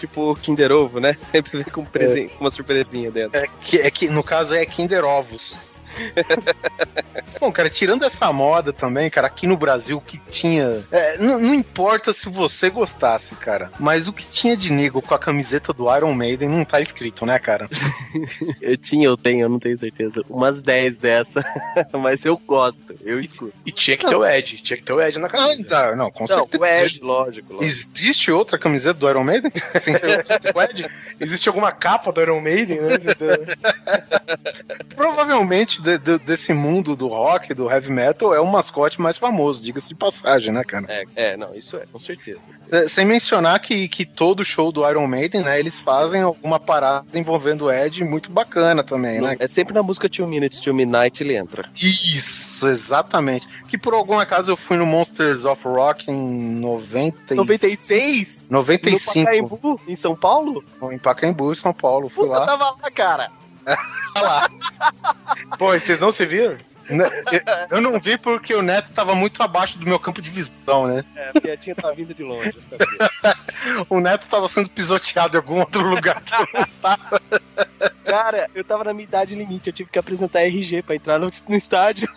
Tipo Kinder Ovo, né? [LAUGHS] Sempre vem com, um presen- com uma surpresinha dentro. É que, é que no caso é Kinder Ovos. [LAUGHS] Bom, cara, tirando essa moda também, cara, aqui no Brasil o que tinha. é, não, importa se você gostasse, cara, mas o que tinha de nego com a camiseta do Iron Maiden não tá escrito, né, cara? [LAUGHS] Eu tinha, eu tenho, eu não tenho certeza. Umas 10 dessa. [LAUGHS] mas eu gosto, eu escuto. E tinha que ter o Ed. Tinha que ter o Ed na Ah, camisa. tá, não, com Não, certeza. o Ed, lógico, lógico. Existe outra camiseta do Iron Maiden? Sem ser o Ed? Existe alguma capa do Iron Maiden, né? Provavelmente de- de- desse mundo do rock, do heavy metal, é o mascote mais famoso, diga-se de passagem, né, cara? É, é, não, isso é, com certeza. É, Sem mencionar que, que todo show do Iron Maiden, né, eles fazem alguma parada envolvendo o Ed muito bacana também, né? É sempre na música Two Minutes to Midnight ele entra. Isso, exatamente. Que por algum acaso eu fui no Monsters of Rock em 90 e- 96? 95, No Pacaembu, em São Paulo? em Pacaembu, São Paulo. Fui Puta, lá. tava lá, cara. [LAUGHS] Pô, vocês não se viram? Né, Eu não vi porque o Neto tava muito abaixo do meu campo de visão, né? É, a piadinha tá vindo de longe, eu sabia. [LAUGHS] O Neto tava sendo pisoteado em algum outro lugar. Cara, eu tava na minha idade limite, eu tive que apresentar RG pra entrar no, no estádio.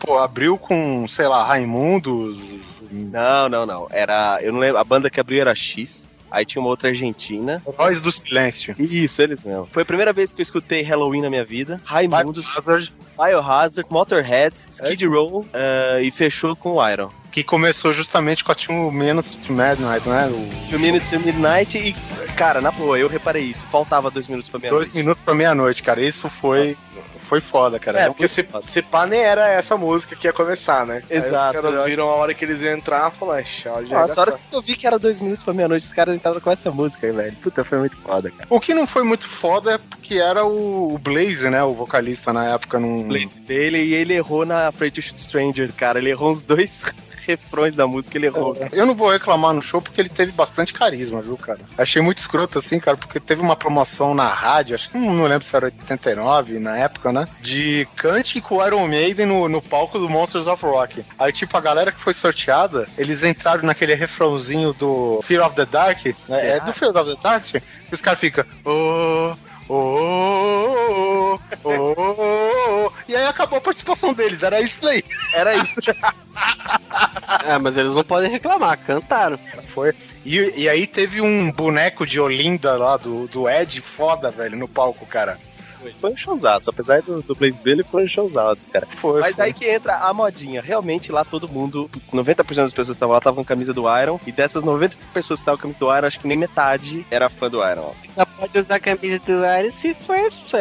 Pô, abriu com, sei lá, Raimundos, Não, não, não. Era. Eu não lembro. A banda que abriu era X. Aí tinha uma outra argentina. Voz do Silêncio. Isso, eles mesmo. Foi a primeira vez que eu escutei Halloween na minha vida. Raimundos, Hazard, Biohazard, Motorhead, Skid Row eh, e fechou com o Iron. que começou justamente com a Two Minutes to Midnight, né? O Two Minutes to Midnight e, cara, na boa, eu reparei isso. Faltava dois minutos pra meia dois minutos pra meia-noite, cara. Isso foi, foi foda, cara. É, porque se, foda. se pá nem era essa música que ia começar, né? Aí Exato. os caras viram a hora que eles iam entrar e falaram, tchau, já Nossa, a hora que eu vi que era dois minutos pra meia-noite, os caras entraram com essa música aí, velho. Puta, foi muito foda, cara. O que não foi muito foda é porque era o, Blaze, né? O vocalista na época. Num... Blaze dele e ele errou na Afraid to Shoot Strangers, cara. Ele errou uns dois [LAUGHS] refrões da música, ele errou. Eu não vou reclamar no show porque ele teve bastante carisma, viu, cara? Achei muito escroto assim, cara, porque teve uma promoção na rádio, acho que não, não lembro se era 89 na época, né? De cante com Iron Maiden no, no palco do Monsters of Rock. Aí, tipo, a galera que foi sorteada, eles entraram naquele refrãozinho do Fear of the Dark, né? É do Fear of the Dark, os caras ficam. Oh, oh, oh, oh, oh, oh. E aí acabou a participação deles, era isso daí. Era isso. [LAUGHS] É, mas eles não podem reclamar, cantaram. Foi. E, e aí teve um boneco de Olinda lá do, do Ed foda, velho, no palco, cara. Foi um showzaço. Apesar do, do Blaze Bailey, foi um showzaço, cara. Foi. Mas foi. aí que entra a modinha. Realmente lá todo mundo, putz, 90% das pessoas que estavam lá estavam com camisa do Iron. E dessas 90 pessoas que estavam com camisa do Iron, acho que nem metade era fã do Iron. Só pode usar a camisa do Iron se for fã.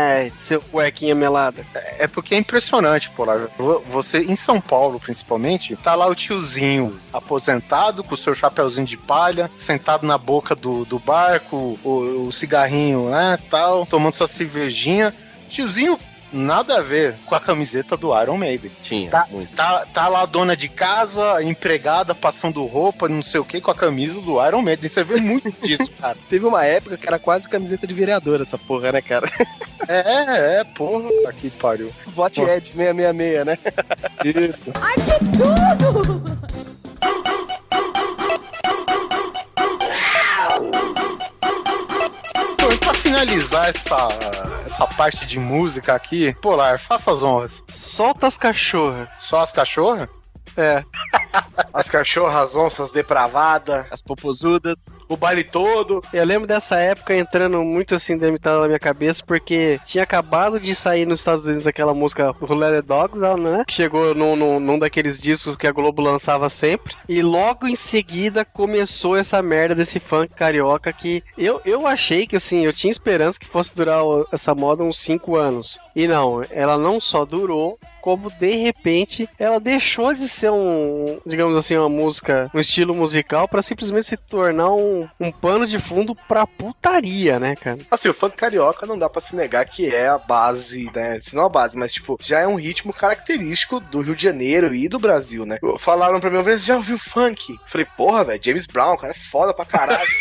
Ai, seu cuequinha melada. É porque é impressionante, Polar. Vo- Você, em São Paulo, principalmente, tá lá o tiozinho aposentado, com o seu chapeuzinho de palha, sentado na boca do, do barco, o, o cigarrinho, né, tal, tomando sua cervejinha. Tiozinho, nada a ver com a camiseta do Iron Maiden. Tinha, Tá. muito. Tá, tá lá a dona de casa, empregada, passando roupa, não sei o que, com a camisa do Iron Maiden. Você vê muito [LAUGHS] disso, cara. Teve uma época que era quase camiseta de vereador essa porra, né, cara? É, é, porra, aqui pariu. Vote Ed 666, né? Isso. Bom, e pra finalizar essa, essa parte de música aqui, Polar, faça as honras. Solta as cachorras. Só as cachorras? É. [LAUGHS] As cachorras, as onças depravadas, As popozudas. o baile todo. Eu lembro dessa época entrando muito assim delimitado na minha cabeça, porque tinha acabado de sair nos Estados Unidos aquela música Let the Dogs né? Que chegou num, num, num daqueles discos que a Globo lançava sempre. E logo em seguida começou essa merda desse funk carioca que eu, eu achei que assim, eu tinha esperança que fosse durar essa moda uns 5 anos. E não, ela não só durou, como de repente ela deixou de ser um, digamos assim, uma música, um estilo musical pra simplesmente se tornar um, um pano de fundo pra putaria, né, cara? Assim, o funk carioca não dá pra se negar que é a base, né? Se não a base, mas tipo, já é um ritmo característico do Rio de Janeiro e do Brasil, né? Falaram pra mim uma vez, já ouviu funk? Falei, porra, velho, James Brown, cara, é foda pra caralho. [LAUGHS]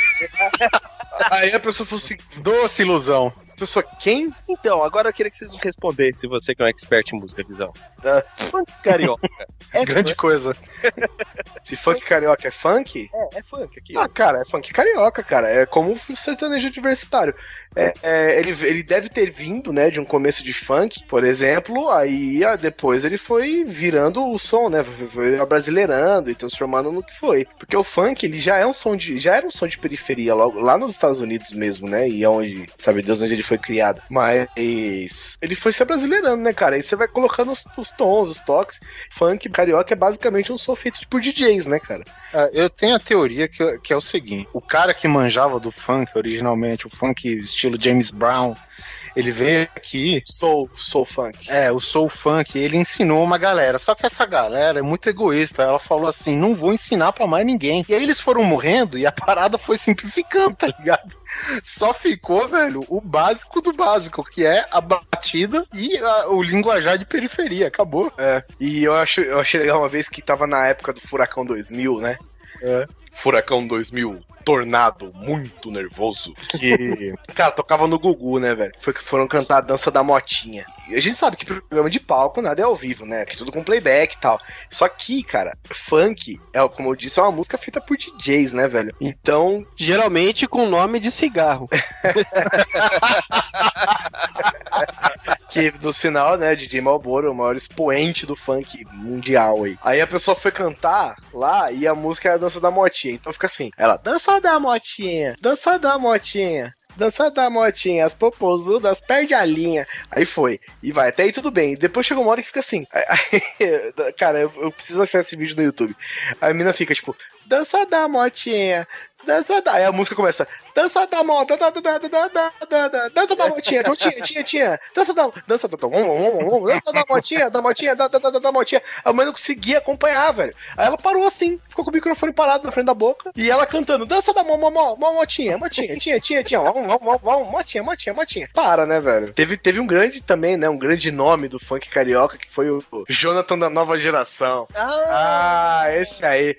Aí a pessoa falou assim, Doce ilusão. Pessoa, quem? Então, agora eu queria que vocês respondessem, você que é um expert em música, Visão. Ah. Funk carioca. [LAUGHS] É Grande coisa. [LAUGHS] Se funk carioca é funk? É, é funk aqui. Ah, cara, é funk carioca, cara. É como um sertanejo universitário. É, é, ele, ele deve ter vindo, né, de um começo de funk, por exemplo, aí ah, depois ele foi virando o som, né? Foi, abrasileirando e transformando no que foi. Porque o funk, ele já é um som de. já era um som de periferia, logo lá nos Estados Unidos mesmo, né? E é onde, sabe Deus onde ele foi criado. Mas ele foi se abrasileirando, né, cara? Aí você vai colocando os, os tons, os toques. Funk carioca é basicamente um som feito por DJs, né, cara? Ah, Eu tenho a teoria que, que é o seguinte: o cara que manjava do funk originalmente, o funk estilo James Brown, ele veio aqui. Soul, soul funk. É, o Soul Funk, ele ensinou uma galera. Só que essa galera é muito egoísta. Ela falou assim: não vou ensinar pra mais ninguém. E aí eles foram morrendo e a parada foi simplificando, [LAUGHS] tá ligado? Só ficou, velho, o básico do básico, que é a batida e a- o linguajar de periferia. Acabou. É, e eu, acho, eu achei legal uma vez que tava na época do Furacão 2000, né? É. Furacão 2000, tornado muito nervoso. Que, [LAUGHS] cara, tocava no Gugu, né, velho? Foi que foram cantar a dança da motinha. E a gente sabe que programa de palco nada é ao vivo, né? Que tudo com playback e tal. Só que, cara, funk, é, como eu disse, é uma música feita por DJs, né, velho? Então, Geralmente com nome de cigarro. [LAUGHS] que no final, né, DJ Malboro, o maior expoente do funk mundial aí. Aí a pessoa foi cantar lá e a música é a dança da motinha. Então fica assim, ela, dança da motinha, dança da motinha. Dança da motinha, as popozudas perde a linha. Aí foi. E vai, até aí tudo bem. Depois chega uma hora que fica assim. [LAUGHS] Aí- cara, eu, eu preciso achar esse vídeo no YouTube. Aí a mina fica tipo, dança da motinha, dança da. Aí a música começa. Dança da moto, dança da, da, da, da, da, da, dança da motinha, motinha, tinha, tinha. Dança da. Dança da. Dança da motinha, da motinha, da, da, da, da motinha. A mãe não conseguia acompanhar, velho. Aí ela parou assim, ficou com o microfone parado na frente da boca. E ela cantando, dança da mo, mo, mo, mo, motinha, motinha, tinha, tinha, tinha. Motinha, motinha, motinha. Para, né, velho? Teve, teve um grande também, né? Um grande nome do funk carioca que foi o Jonathan da nova geração. Ah, esse aí.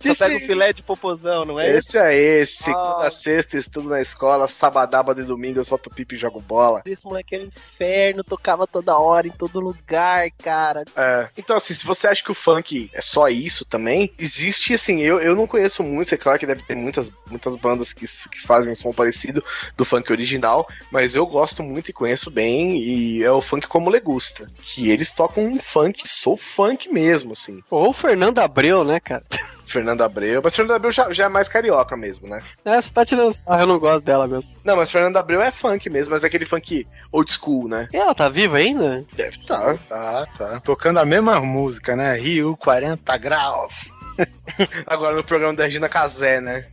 Só pega o filé de popozão, não é? Esse aí, segunda, sexta, estudo na escola, sabadaba e domingo eu solto pipi e jogo bola. Esse moleque era um inferno, tocava toda hora, em todo lugar, cara. É. Então, assim, se você acha que o funk é só isso também, existe, assim, eu, eu não conheço muito, é claro que deve ter muitas, muitas bandas que, que fazem som parecido do funk original, mas eu gosto muito e conheço bem, e é o funk como legusta, que eles tocam um funk, sou funk mesmo, assim. Ou o Fernando Abreu, né, cara? [LAUGHS] Fernando Abreu, mas Fernando Abreu já, já é mais carioca mesmo, né? É, você tá tirando sarro, eu não gosto dela mesmo. Não, mas Fernando Abreu é funk mesmo, mas é aquele funk old school, né? E ela tá viva ainda? Deve estar. Tá, tá. Tocando a mesma música, né? Rio 40 graus. [LAUGHS] Agora no programa da Regina Casé, né?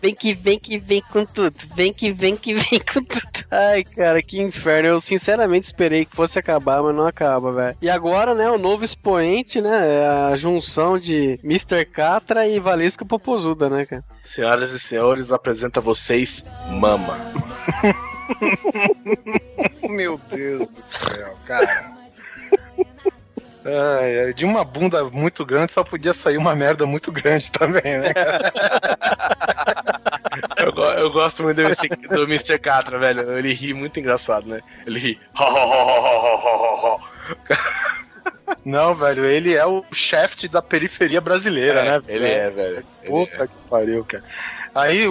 Vem que vem que vem com tudo. Vem que vem que vem com tudo. Ai, cara, que inferno. Eu sinceramente esperei que fosse acabar, mas não acaba, velho. E agora, né, o novo expoente, né? É a junção de Mr. Catra e Valesca Popozuda, né, cara? Senhoras e senhores, apresenta a vocês Mama. [LAUGHS] Meu Deus do céu, cara. Ai, de uma bunda muito grande só podia sair uma merda muito grande também, né? [LAUGHS] Eu, eu gosto muito do Mr. do Mr. Catra, velho. Ele ri muito engraçado, né? Ele ri. Não, velho, ele é o chefe da periferia brasileira, né? Ele é, velho. Puta é. que pariu, cara. Aí,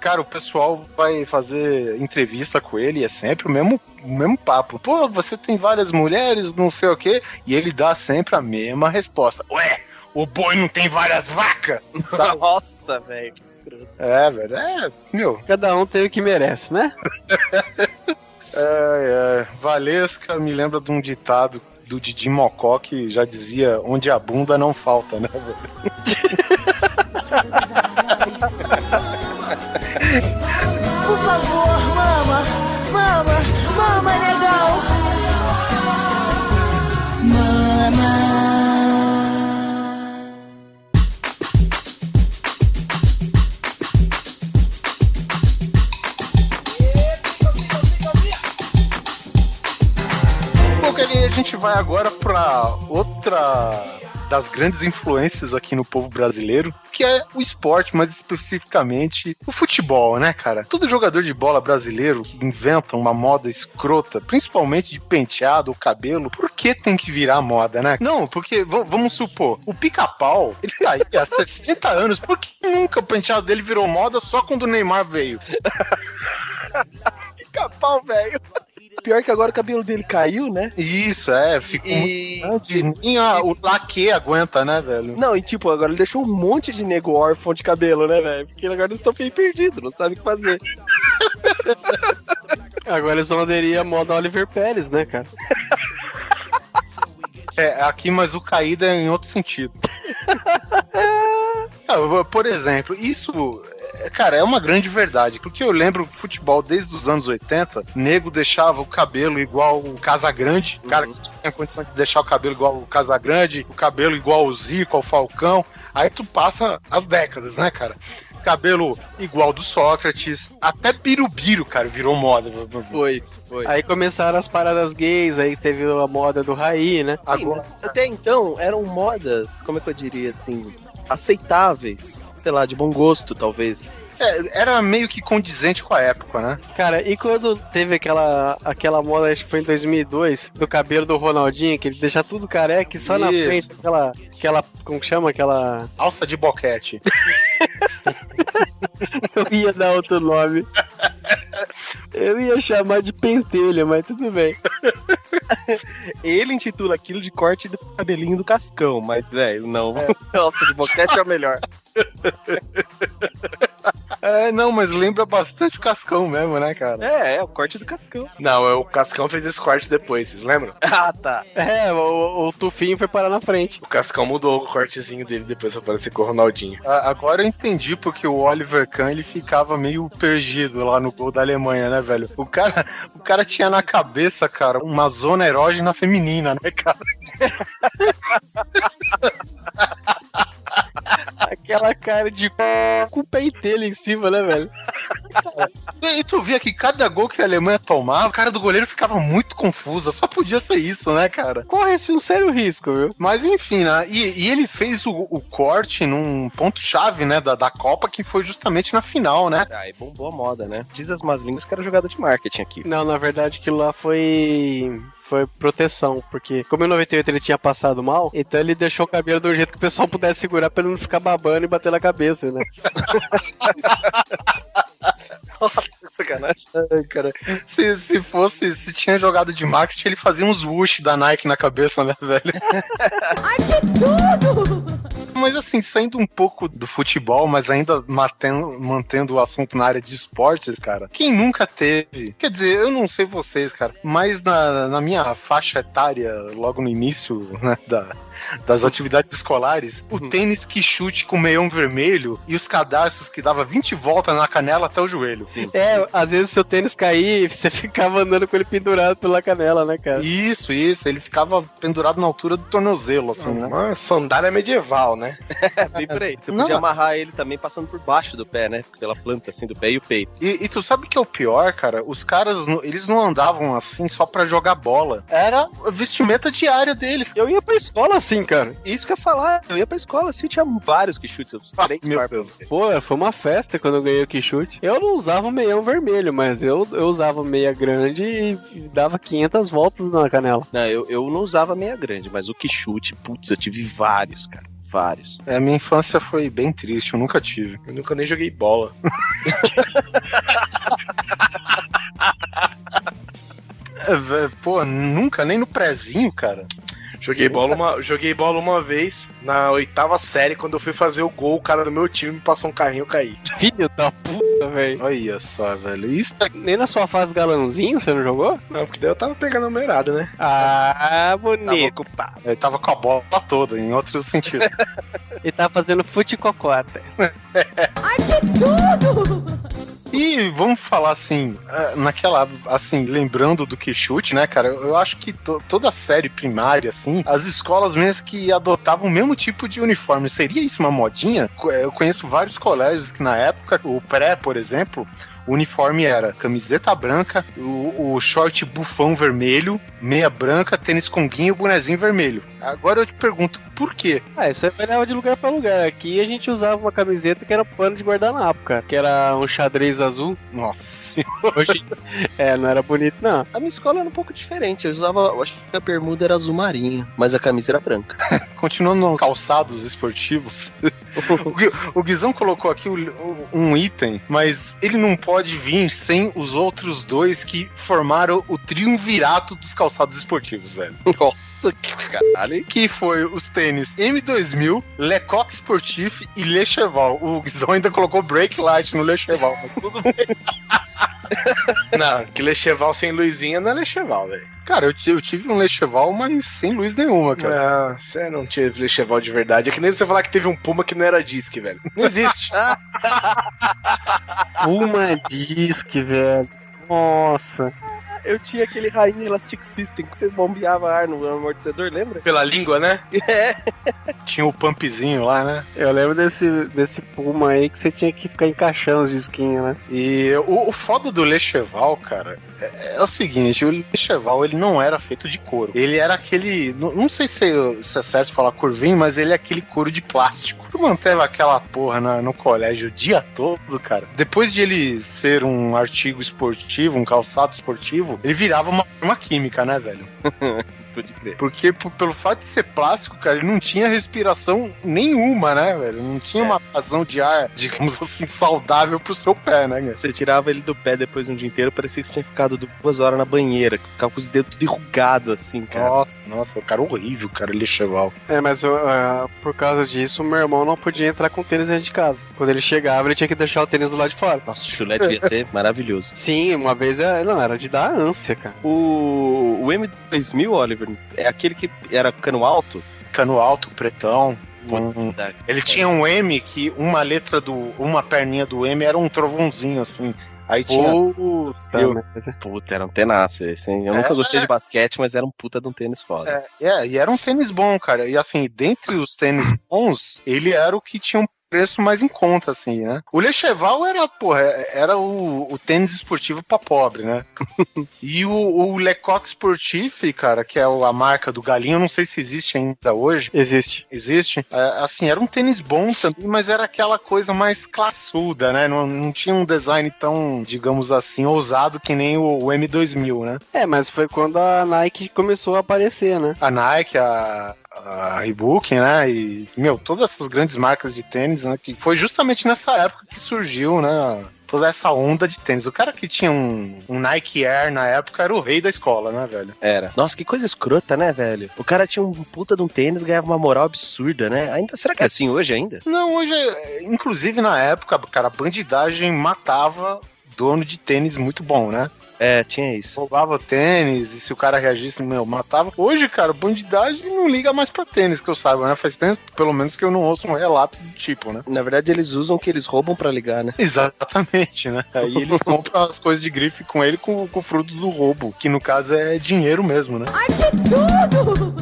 cara, o pessoal vai fazer entrevista com ele e é sempre o mesmo, o mesmo papo. Pô, você tem várias mulheres, não sei o quê, e ele dá sempre a mesma resposta. Ué, o boi não tem várias vacas? Sabe? [LAUGHS] Nossa, velho, que escroto. É, velho, é, meu, Cada um tem o que merece, né? [LAUGHS] é, é, Valesca me lembra de um ditado do Didi Mocó que já dizia onde a bunda não falta, né, velho? Por favor, mama, mama, mama legal. Gente vai agora pra outra das grandes influências aqui no povo brasileiro, que é o esporte, mais especificamente o futebol, né, cara? Todo jogador de bola brasileiro que inventa uma moda escrota, principalmente de penteado ou cabelo, por que tem que virar moda, né? Não, porque vamos supor, o pica-pau, ele tá aí há [LAUGHS] 60 anos, por que nunca o penteado dele virou moda só quando o Neymar veio? [LAUGHS] Pica-pau, velho. Pior que agora o cabelo dele caiu, né? Isso, é, ficou E. muito grande. Nem a- o laque aguenta, né, velho? Não, e tipo, agora ele deixou um monte de nego órfão de cabelo, né, velho? Porque agora eles estão meio perdidos, não sabem o que fazer. [LAUGHS] Agora eles vão aderir à moda Oliver Pérez, né, cara? [LAUGHS] É, aqui, mas o caído é em outro sentido. [LAUGHS] Ah, Por exemplo, isso, cara, é uma grande verdade, porque eu lembro que futebol desde os anos 80, nego deixava o cabelo igual o Casagrande, o cara que tinha condição de deixar o cabelo igual o Casagrande, o cabelo igual o Zico, ao Falcão, aí tu passa as décadas, né, cara? Cabelo igual do Sócrates, até Birubiru, cara, virou moda. Foi, foi. Aí começaram as paradas gays, aí teve a moda do Raí, né? Sim, Agora- mas até então eram modas, como é que eu diria assim, aceitáveis. Sei lá, de bom gosto, talvez. É, era meio que condizente com a época, né? Cara, e quando teve aquela, aquela moda, acho que foi em 2002, do cabelo do Ronaldinho, que ele deixa tudo careca e só na Isso. frente aquela, aquela, como que chama? Aquela... [LAUGHS] Alça de boquete. Eu ia dar outro nome. Eu ia chamar de pentelha, mas tudo bem. Ele intitula aquilo de corte do cabelinho do Cascão, mas, velho, não. Nossa, de boquete é o melhor. [LAUGHS] É, não, mas lembra bastante o Cascão mesmo, né, cara? É, é o corte do Cascão. Não, é o Cascão fez esse corte depois, vocês lembram? [LAUGHS] Ah, tá. É, o, o Tufinho foi parar na frente. O Cascão mudou o cortezinho dele depois pra parecer com o Ronaldinho. A- Agora eu entendi porque o Oliver Kahn ele ficava meio perdido lá no gol da Alemanha, né, velho? O cara, o cara tinha na cabeça, cara, uma zona erógena feminina, né, cara? [LAUGHS] Aquela cara de c... com o pentelho em cima, né, velho? E tu via que cada gol que a Alemanha tomava, o cara do goleiro ficava muito confusa. Só podia ser isso, né, cara? Corre-se um sério risco, viu? Mas enfim, né? E, e ele fez o, o corte num ponto-chave, né, da, da Copa, que foi justamente na final, né? Aí bombou a moda, né? Diz as más línguas que era jogada de marketing aqui. Não, na verdade aquilo lá foi. Foi proteção, porque como em 98 ele tinha passado mal, então ele deixou o cabelo do jeito que o pessoal pudesse segurar pra ele não ficar babando e bater na cabeça, né? [LAUGHS] Sacanagem. Ai, cara, se, se fosse, se tinha jogado de marketing, ele fazia uns whoosh da Nike na cabeça, né, velho? [LAUGHS] Ai, que tudo! Mas assim, saindo um pouco do futebol, mas ainda mantendo, mantendo o assunto na área de esportes, cara. Quem nunca teve? Quer dizer, eu não sei vocês, cara, mas na, na minha faixa etária, logo no início né, da, das atividades escolares, o tênis que chute com meião vermelho e os cadarços que dava 20 voltas na canela até o joelho. Sim. É, às vezes o seu tênis cair, você [LAUGHS] ficava andando com ele pendurado pela canela, né, cara? Isso, isso. Ele ficava pendurado na altura do tornozelo, assim, né? Uma sandália medieval, né? É, bem por aí. Você [LAUGHS] Não, podia amarrar ele também passando por baixo do pé, né? Pela planta, assim, do pé e o peito. E, e tu sabe que é o pior, cara? Os caras, não- eles não andavam assim só pra jogar bola. Era a vestimenta diária deles. Eu ia pra escola assim, cara. Isso que eu ia falar. Eu ia pra escola, assim, tinha vários que chutes. Uns Ah, três meu par pra Deus. Pô, foi uma festa quando eu ganhei o Quixute. Eu não usava o meião vermelho, mas eu, eu usava meia grande e dava 500 voltas na canela. Não, eu, eu não usava meia grande, mas o que chute, putz, eu tive vários, cara. Vários. É, minha infância foi bem triste, eu nunca tive. Eu nunca nem joguei bola. [LAUGHS] É, vé- pô, nunca, nem no prezinho, cara. Joguei bola, uma, joguei bola uma vez na oitava série, quando eu fui fazer o gol, o cara do meu time me passou um carrinho eu caí. Filho da puta, velho. Olha só, velho. Isso é Nem na sua fase galãozinho você não jogou? Não, porque daí eu tava pegando a numerada, né? Ah, Tava bonito. ocupado. ele tava com a bola toda, em outro sentido. [LAUGHS] Ele tá fazendo fute-cocota. Ai, que tudo! E vamos falar assim, eh, naquela, assim, lembrando do que chute, né, cara? Eu acho que to- toda série primária, assim, as escolas mesmo que adotavam o mesmo tipo de uniforme. Seria isso uma modinha? Co- Eu conheço vários colégios que na época, o pré, por exemplo, o uniforme era camiseta branca, o, o short bufão vermelho, meia branca, tênis conguinho e bonezinho vermelho. Agora eu te pergunto, por quê? Ah, isso aí variava de lugar pra lugar. Aqui a gente usava uma camiseta que era pano de guardanapo, cara. Que era um xadrez azul. Nossa, [LAUGHS] Hoje... é, não era bonito, não. A minha escola era um pouco diferente. Eu usava, eu acho que a bermuda era azul marinho, mas a camisa era branca. [LAUGHS] continuando no calçados esportivos, [LAUGHS] o, o Guizão colocou aqui um item, mas ele não pode vir sem os outros dois que formaram o triunvirato dos calçados esportivos, velho. [LAUGHS] Nossa, que caralho. Que foi os tênis M2000, Lecoq Sportif e Le Cheval. O Guizão ainda colocou Break Light no Le Cheval, mas tudo bem. [LAUGHS] Não, que Lecheval sem luzinha não é Lecheval, velho. Cara, eu, eu tive um Le Cheval, mas sem luz nenhuma, cara. Não, você não teve Lecheval de verdade. É que nem você falar que teve um Puma que não era disque, velho. Não existe. [LAUGHS] Uma disque, velho. Nossa. Eu tinha aquele rainha Elastic System que você bombeava ar no amortecedor, lembra? Pela língua, né? É. Tinha o pumpzinho lá, né? Eu lembro desse, desse Puma aí que você tinha que ficar encaixando os disquinhos, né? E o, o foda do Lecheval, cara, é, é o seguinte, o Lecheval ele não era feito de couro. Ele era aquele, não, não sei se, se é certo falar curvinho, mas ele é aquele couro de plástico. Tu manteve aquela porra na- no colégio o dia todo, cara. Depois de ele ser um artigo esportivo, um calçado esportivo, ele virava uma, uma química, né, velho? [LAUGHS] Pode crer. Porque pelo fato de ser plástico, cara, ele não tinha respiração nenhuma, né, velho? Não tinha É. uma vazão de ar, digamos assim, saudável pro seu pé, né, cara? Você tirava ele do pé depois de um dia inteiro, parecia que você tinha ficado duas horas na banheira, que ficava com os dedos tudo enrugado assim, cara. Nossa, nossa, o cara horrível, cara, ele cheval. É, mas eu, ah, por causa disso, meu irmão não podia entrar com tênis dentro de casa. Quando ele chegava, ele tinha que deixar o tênis do lado de fora. Nossa, o chulé devia ser [LAUGHS] maravilhoso. Sim, uma vez é, não, era de dar ânsia, cara. O, o M2000, Oliver, é aquele que era cano alto? Cano alto, pretão. um- Puta, Ele tinha um M que uma letra do. uma perninha do M era um trovãozinho, assim. Aí tinha. Puta, Eu- merda. Puta, era um tenaço esse, hein? Eu É, nunca gostei é. de basquete, mas era um puta de um tênis foda. É, é, e era um tênis bom, cara. E assim, dentre os tênis bons, ele era o que tinha um preço mais em conta, assim, né? O Lecheval era, porra, era o, o tênis esportivo pra pobre, né? [LAUGHS] e o, o Lecoq Sportif, cara, que é a marca do Galinho, eu não sei se existe ainda hoje. Existe. Existe. É, assim, era um tênis bom também, mas era aquela coisa mais classuda, né? Não, não tinha um design tão, digamos assim, ousado que nem o, o M2000, né? É, mas foi quando a Nike começou a aparecer, né? a Nike, a, a Reebok, né? E, meu, todas essas grandes marcas de tênis, né? Que foi justamente nessa época que surgiu, né? Toda essa onda de tênis. O cara que tinha um, um Nike Air na época era o rei da escola, né, velho? Era. Nossa, que coisa escrota, né, velho? O cara tinha um puta de um tênis, ganhava uma moral absurda, né? Ainda, será que é assim hoje ainda? Não, hoje, inclusive na época, cara, a bandidagem matava dono de tênis muito bom, né? É, tinha isso. Roubava tênis e se o cara reagisse, meu, matava. Hoje, cara, bandidagem não liga mais pra tênis, que eu saiba, né? Faz tempo, pelo menos, que eu não ouço um relato do tipo, né? Na verdade, eles usam o que eles roubam pra ligar, né? Exatamente, né? Aí [LAUGHS] eles compram as coisas de grife com ele com, com o fruto do roubo, que no caso é dinheiro mesmo, né? Ai, que tudo!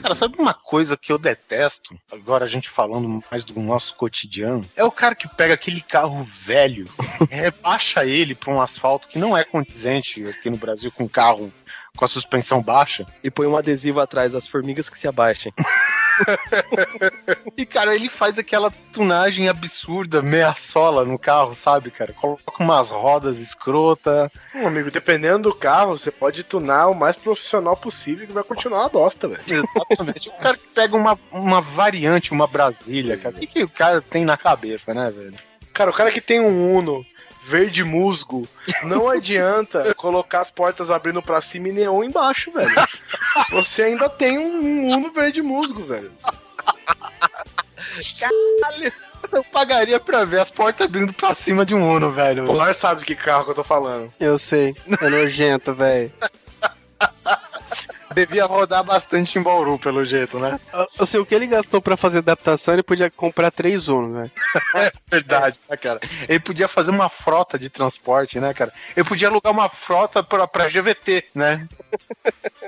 Cara, sabe uma coisa que eu detesto? Agora a gente falando mais do nosso cotidiano. É o cara que pega aquele carro velho, [LAUGHS] rebaixa ele pra um asfalto que não é condizente aqui no Brasil com carro com a suspensão baixa. E põe um adesivo atrás das formigas que se abaixem. [LAUGHS] E, cara, ele faz aquela tunagem absurda, meia sola no carro, sabe, cara? Coloca umas rodas escrota. Hum, amigo, dependendo do carro, você pode tunar o mais profissional possível que vai continuar uma bosta, velho. Exatamente. o cara que pega uma, uma variante, uma Brasília, cara. O que, que o cara tem na cabeça, né, velho? Cara, o cara que tem um Uno verde musgo, não adianta colocar as portas abrindo pra cima e neon embaixo, velho. Você ainda tem um Uno verde musgo, velho. Caralho, eu pagaria pra ver as portas abrindo pra cima de um Uno, velho. O Polar sabe de que carro que eu tô falando. Eu sei. É nojento, velho. Devia rodar bastante em Bauru, pelo jeito, né? Eu sei o que ele gastou pra fazer adaptação, ele podia comprar três Uno, velho. [LAUGHS] Verdade, né, cara? Ele podia fazer uma frota de transporte, né, cara? Ele podia alugar uma frota pra, pra GVT, né?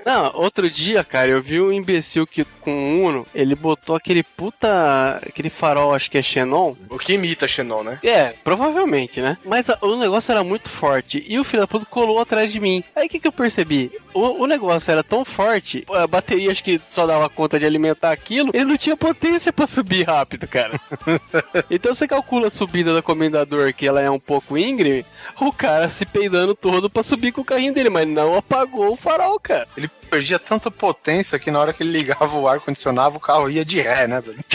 Não, outro dia, cara, eu vi um imbecil que com um Uno, ele botou aquele puta. aquele farol, acho que é Xenon. O que imita Xenon, né? É, provavelmente, né? Mas a- o negócio era muito forte e o filho da puta colou atrás de mim. Aí o que, que eu percebi? O, o negócio era tão forte, a bateria acho que só dava conta de alimentar aquilo, ele não tinha potência pra subir rápido, cara. [LAUGHS] então você calcula a subida do comendador, que ela é um pouco íngreme, o cara se peidando todo pra subir com o carrinho dele, mas não apagou o farol, cara. Ele perdia tanta potência que na hora que ele ligava o ar-condicionado, o carro ia de ré, né, velho? [LAUGHS]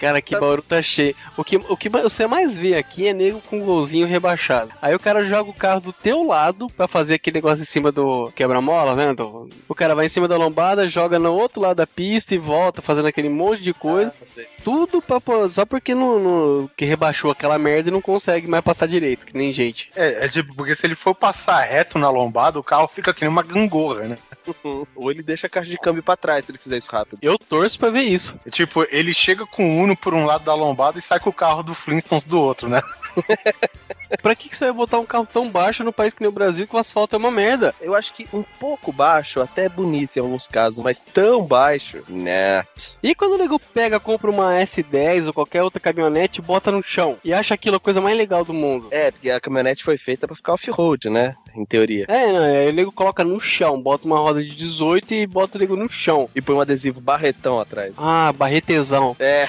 Cara, que Bauru tá cheio. O que, o que você mais vê aqui é nego com golzinho rebaixado. Aí o cara joga o carro do teu lado pra fazer aquele negócio em cima do quebra-mola, né? Do- o cara vai em cima da lombada, joga no outro lado da pista e volta fazendo aquele monte de coisa. Tudo pra, só porque não, não- que rebaixou aquela merda e não consegue mais passar direito, que nem gente. É, é tipo, porque se ele for passar reto na lombada, o carro fica que nem uma gangorra, né? Ou ele deixa a caixa de câmbio pra trás se ele fizer isso rápido. Eu torço pra ver isso. É Tipo, ele chega com o Uno por um lado da lombada e sai com o carro do Flintstones do outro, né? [LAUGHS] Pra que, que você vai botar um carro tão baixo no país que nem o Brasil que o asfalto é uma merda? Eu acho que um pouco baixo, até é bonito em alguns casos, mas tão baixo, né? E quando o nego pega, compra uma S10 ou qualquer outra caminhonete e bota no chão e acha aquilo a coisa mais legal do mundo? É, porque a caminhonete foi feita pra ficar off-road, né? Em teoria. É, não, aí o nego coloca no chão, bota uma roda de 18 e bota o nego no chão. E põe um adesivo barretão atrás. Ah, barretezão. É.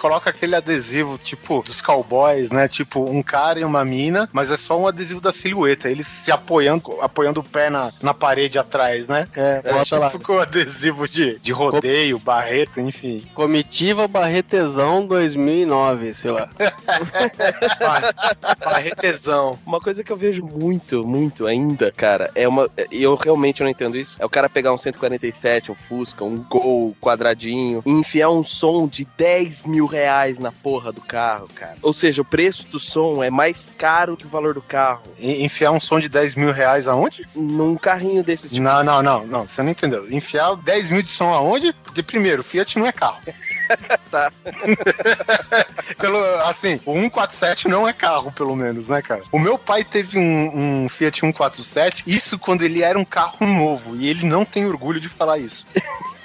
Coloca aquele adesivo, tipo, dos cowboys, né? Tipo, um cara e uma mina, mas é só um adesivo da silhueta. Eles se apoiando, apoiando o pé na, na parede atrás, né? É, É, bota lá. tipo com adesivo de, de rodeio, barreto, enfim. Comitiva Barretezão 2009, sei lá. [LAUGHS] Barretezão. Uma coisa que eu vejo muito, muito ainda, cara, é uma. E eu realmente não entendo isso. É o cara pegar um 147, um Fusca, um Gol quadradinho e enfiar um som de 10 mil reais na porra do carro, cara. Ou seja, o preço do som é mais caro que o valor do carro. E- enfiar um som de 10 mil reais aonde? Num carrinho desses tipo. Não, não, não, não, você não entendeu. Enfiar 10 mil de som aonde? Porque, primeiro, Fiat não é carro. [LAUGHS] Tá. [LAUGHS] pelo, assim, o 147 não é carro, pelo menos, né, cara? O meu pai teve um, um Fiat 147, isso quando ele era um carro novo, e ele não tem orgulho de falar isso. [LAUGHS]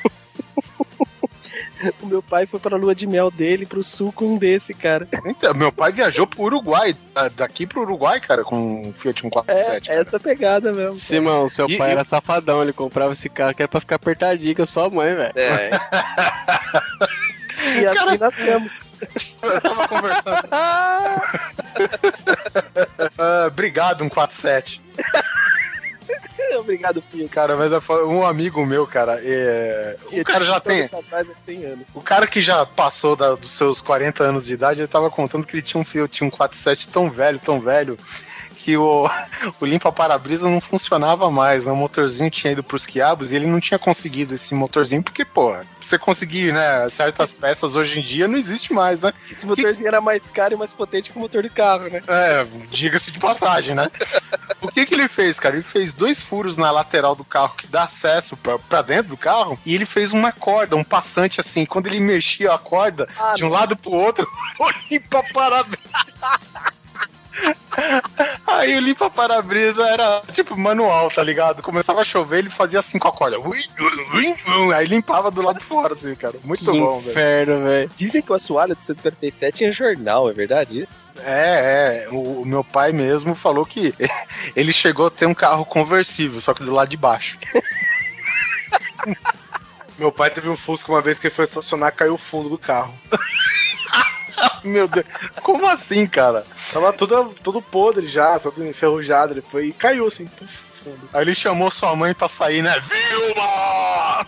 O meu pai foi pra lua de mel dele pro sul com um desse, cara. Então, meu pai viajou pro Uruguai, da- daqui pro Uruguai, cara, com um Fiat É, 147. cara. essa pegada mesmo. Simão, seu E- pai e- era safadão, ele comprava esse carro que era pra ficar apertadinho com a sua mãe, velho. É. [LAUGHS] e assim nascemos. Eu tava conversando. [LAUGHS] Ah, obrigado, 147. Obrigado, Fiat. Cara, mas falo- um amigo meu, cara, é... o cara já tem. Atrás há 100 anos. O cara que já passou da- dos seus 40 anos de idade, ele tava contando que ele tinha um Fiat 147 tão velho, tão velho, que o, [LAUGHS] o limpa-para-brisa não funcionava mais, né? O motorzinho tinha ido pros quiabos e ele não tinha conseguido esse motorzinho, porque, pô, você conseguir, né, certas peças hoje em dia não existe mais, né? Esse motorzinho era mais caro e mais potente que o motor do carro, né? É, diga-se de passagem, né? O que que ele fez, cara? Ele fez dois furos na lateral do carro que dá acesso pra, pra dentro do carro e ele fez uma corda, um passante assim. Quando ele mexia a corda Ah, de um lado pro outro, [LAUGHS] o limpa-para-brisa. [LAUGHS] Aí o limpa-para-brisa era tipo manual, tá ligado? Começava a chover, ele fazia assim com a corda. Aí limpava do lado de fora, assim, cara. Muito que bom, velho. inferno, velho. Dizem que o assoalho do 147 tinha jornal, é verdade isso? É, é. O, o meu pai mesmo falou que [LAUGHS] ele chegou a ter um carro conversível, só que do lado de baixo. [LAUGHS] Meu pai teve um Fusca uma vez que ele foi estacionar, caiu o fundo do carro. Meu Deus, como assim, cara? Tava tudo, tudo podre já, todo enferrujado. Ele foi e caiu assim, fundo. Aí ele chamou sua mãe pra sair, né? Vilma!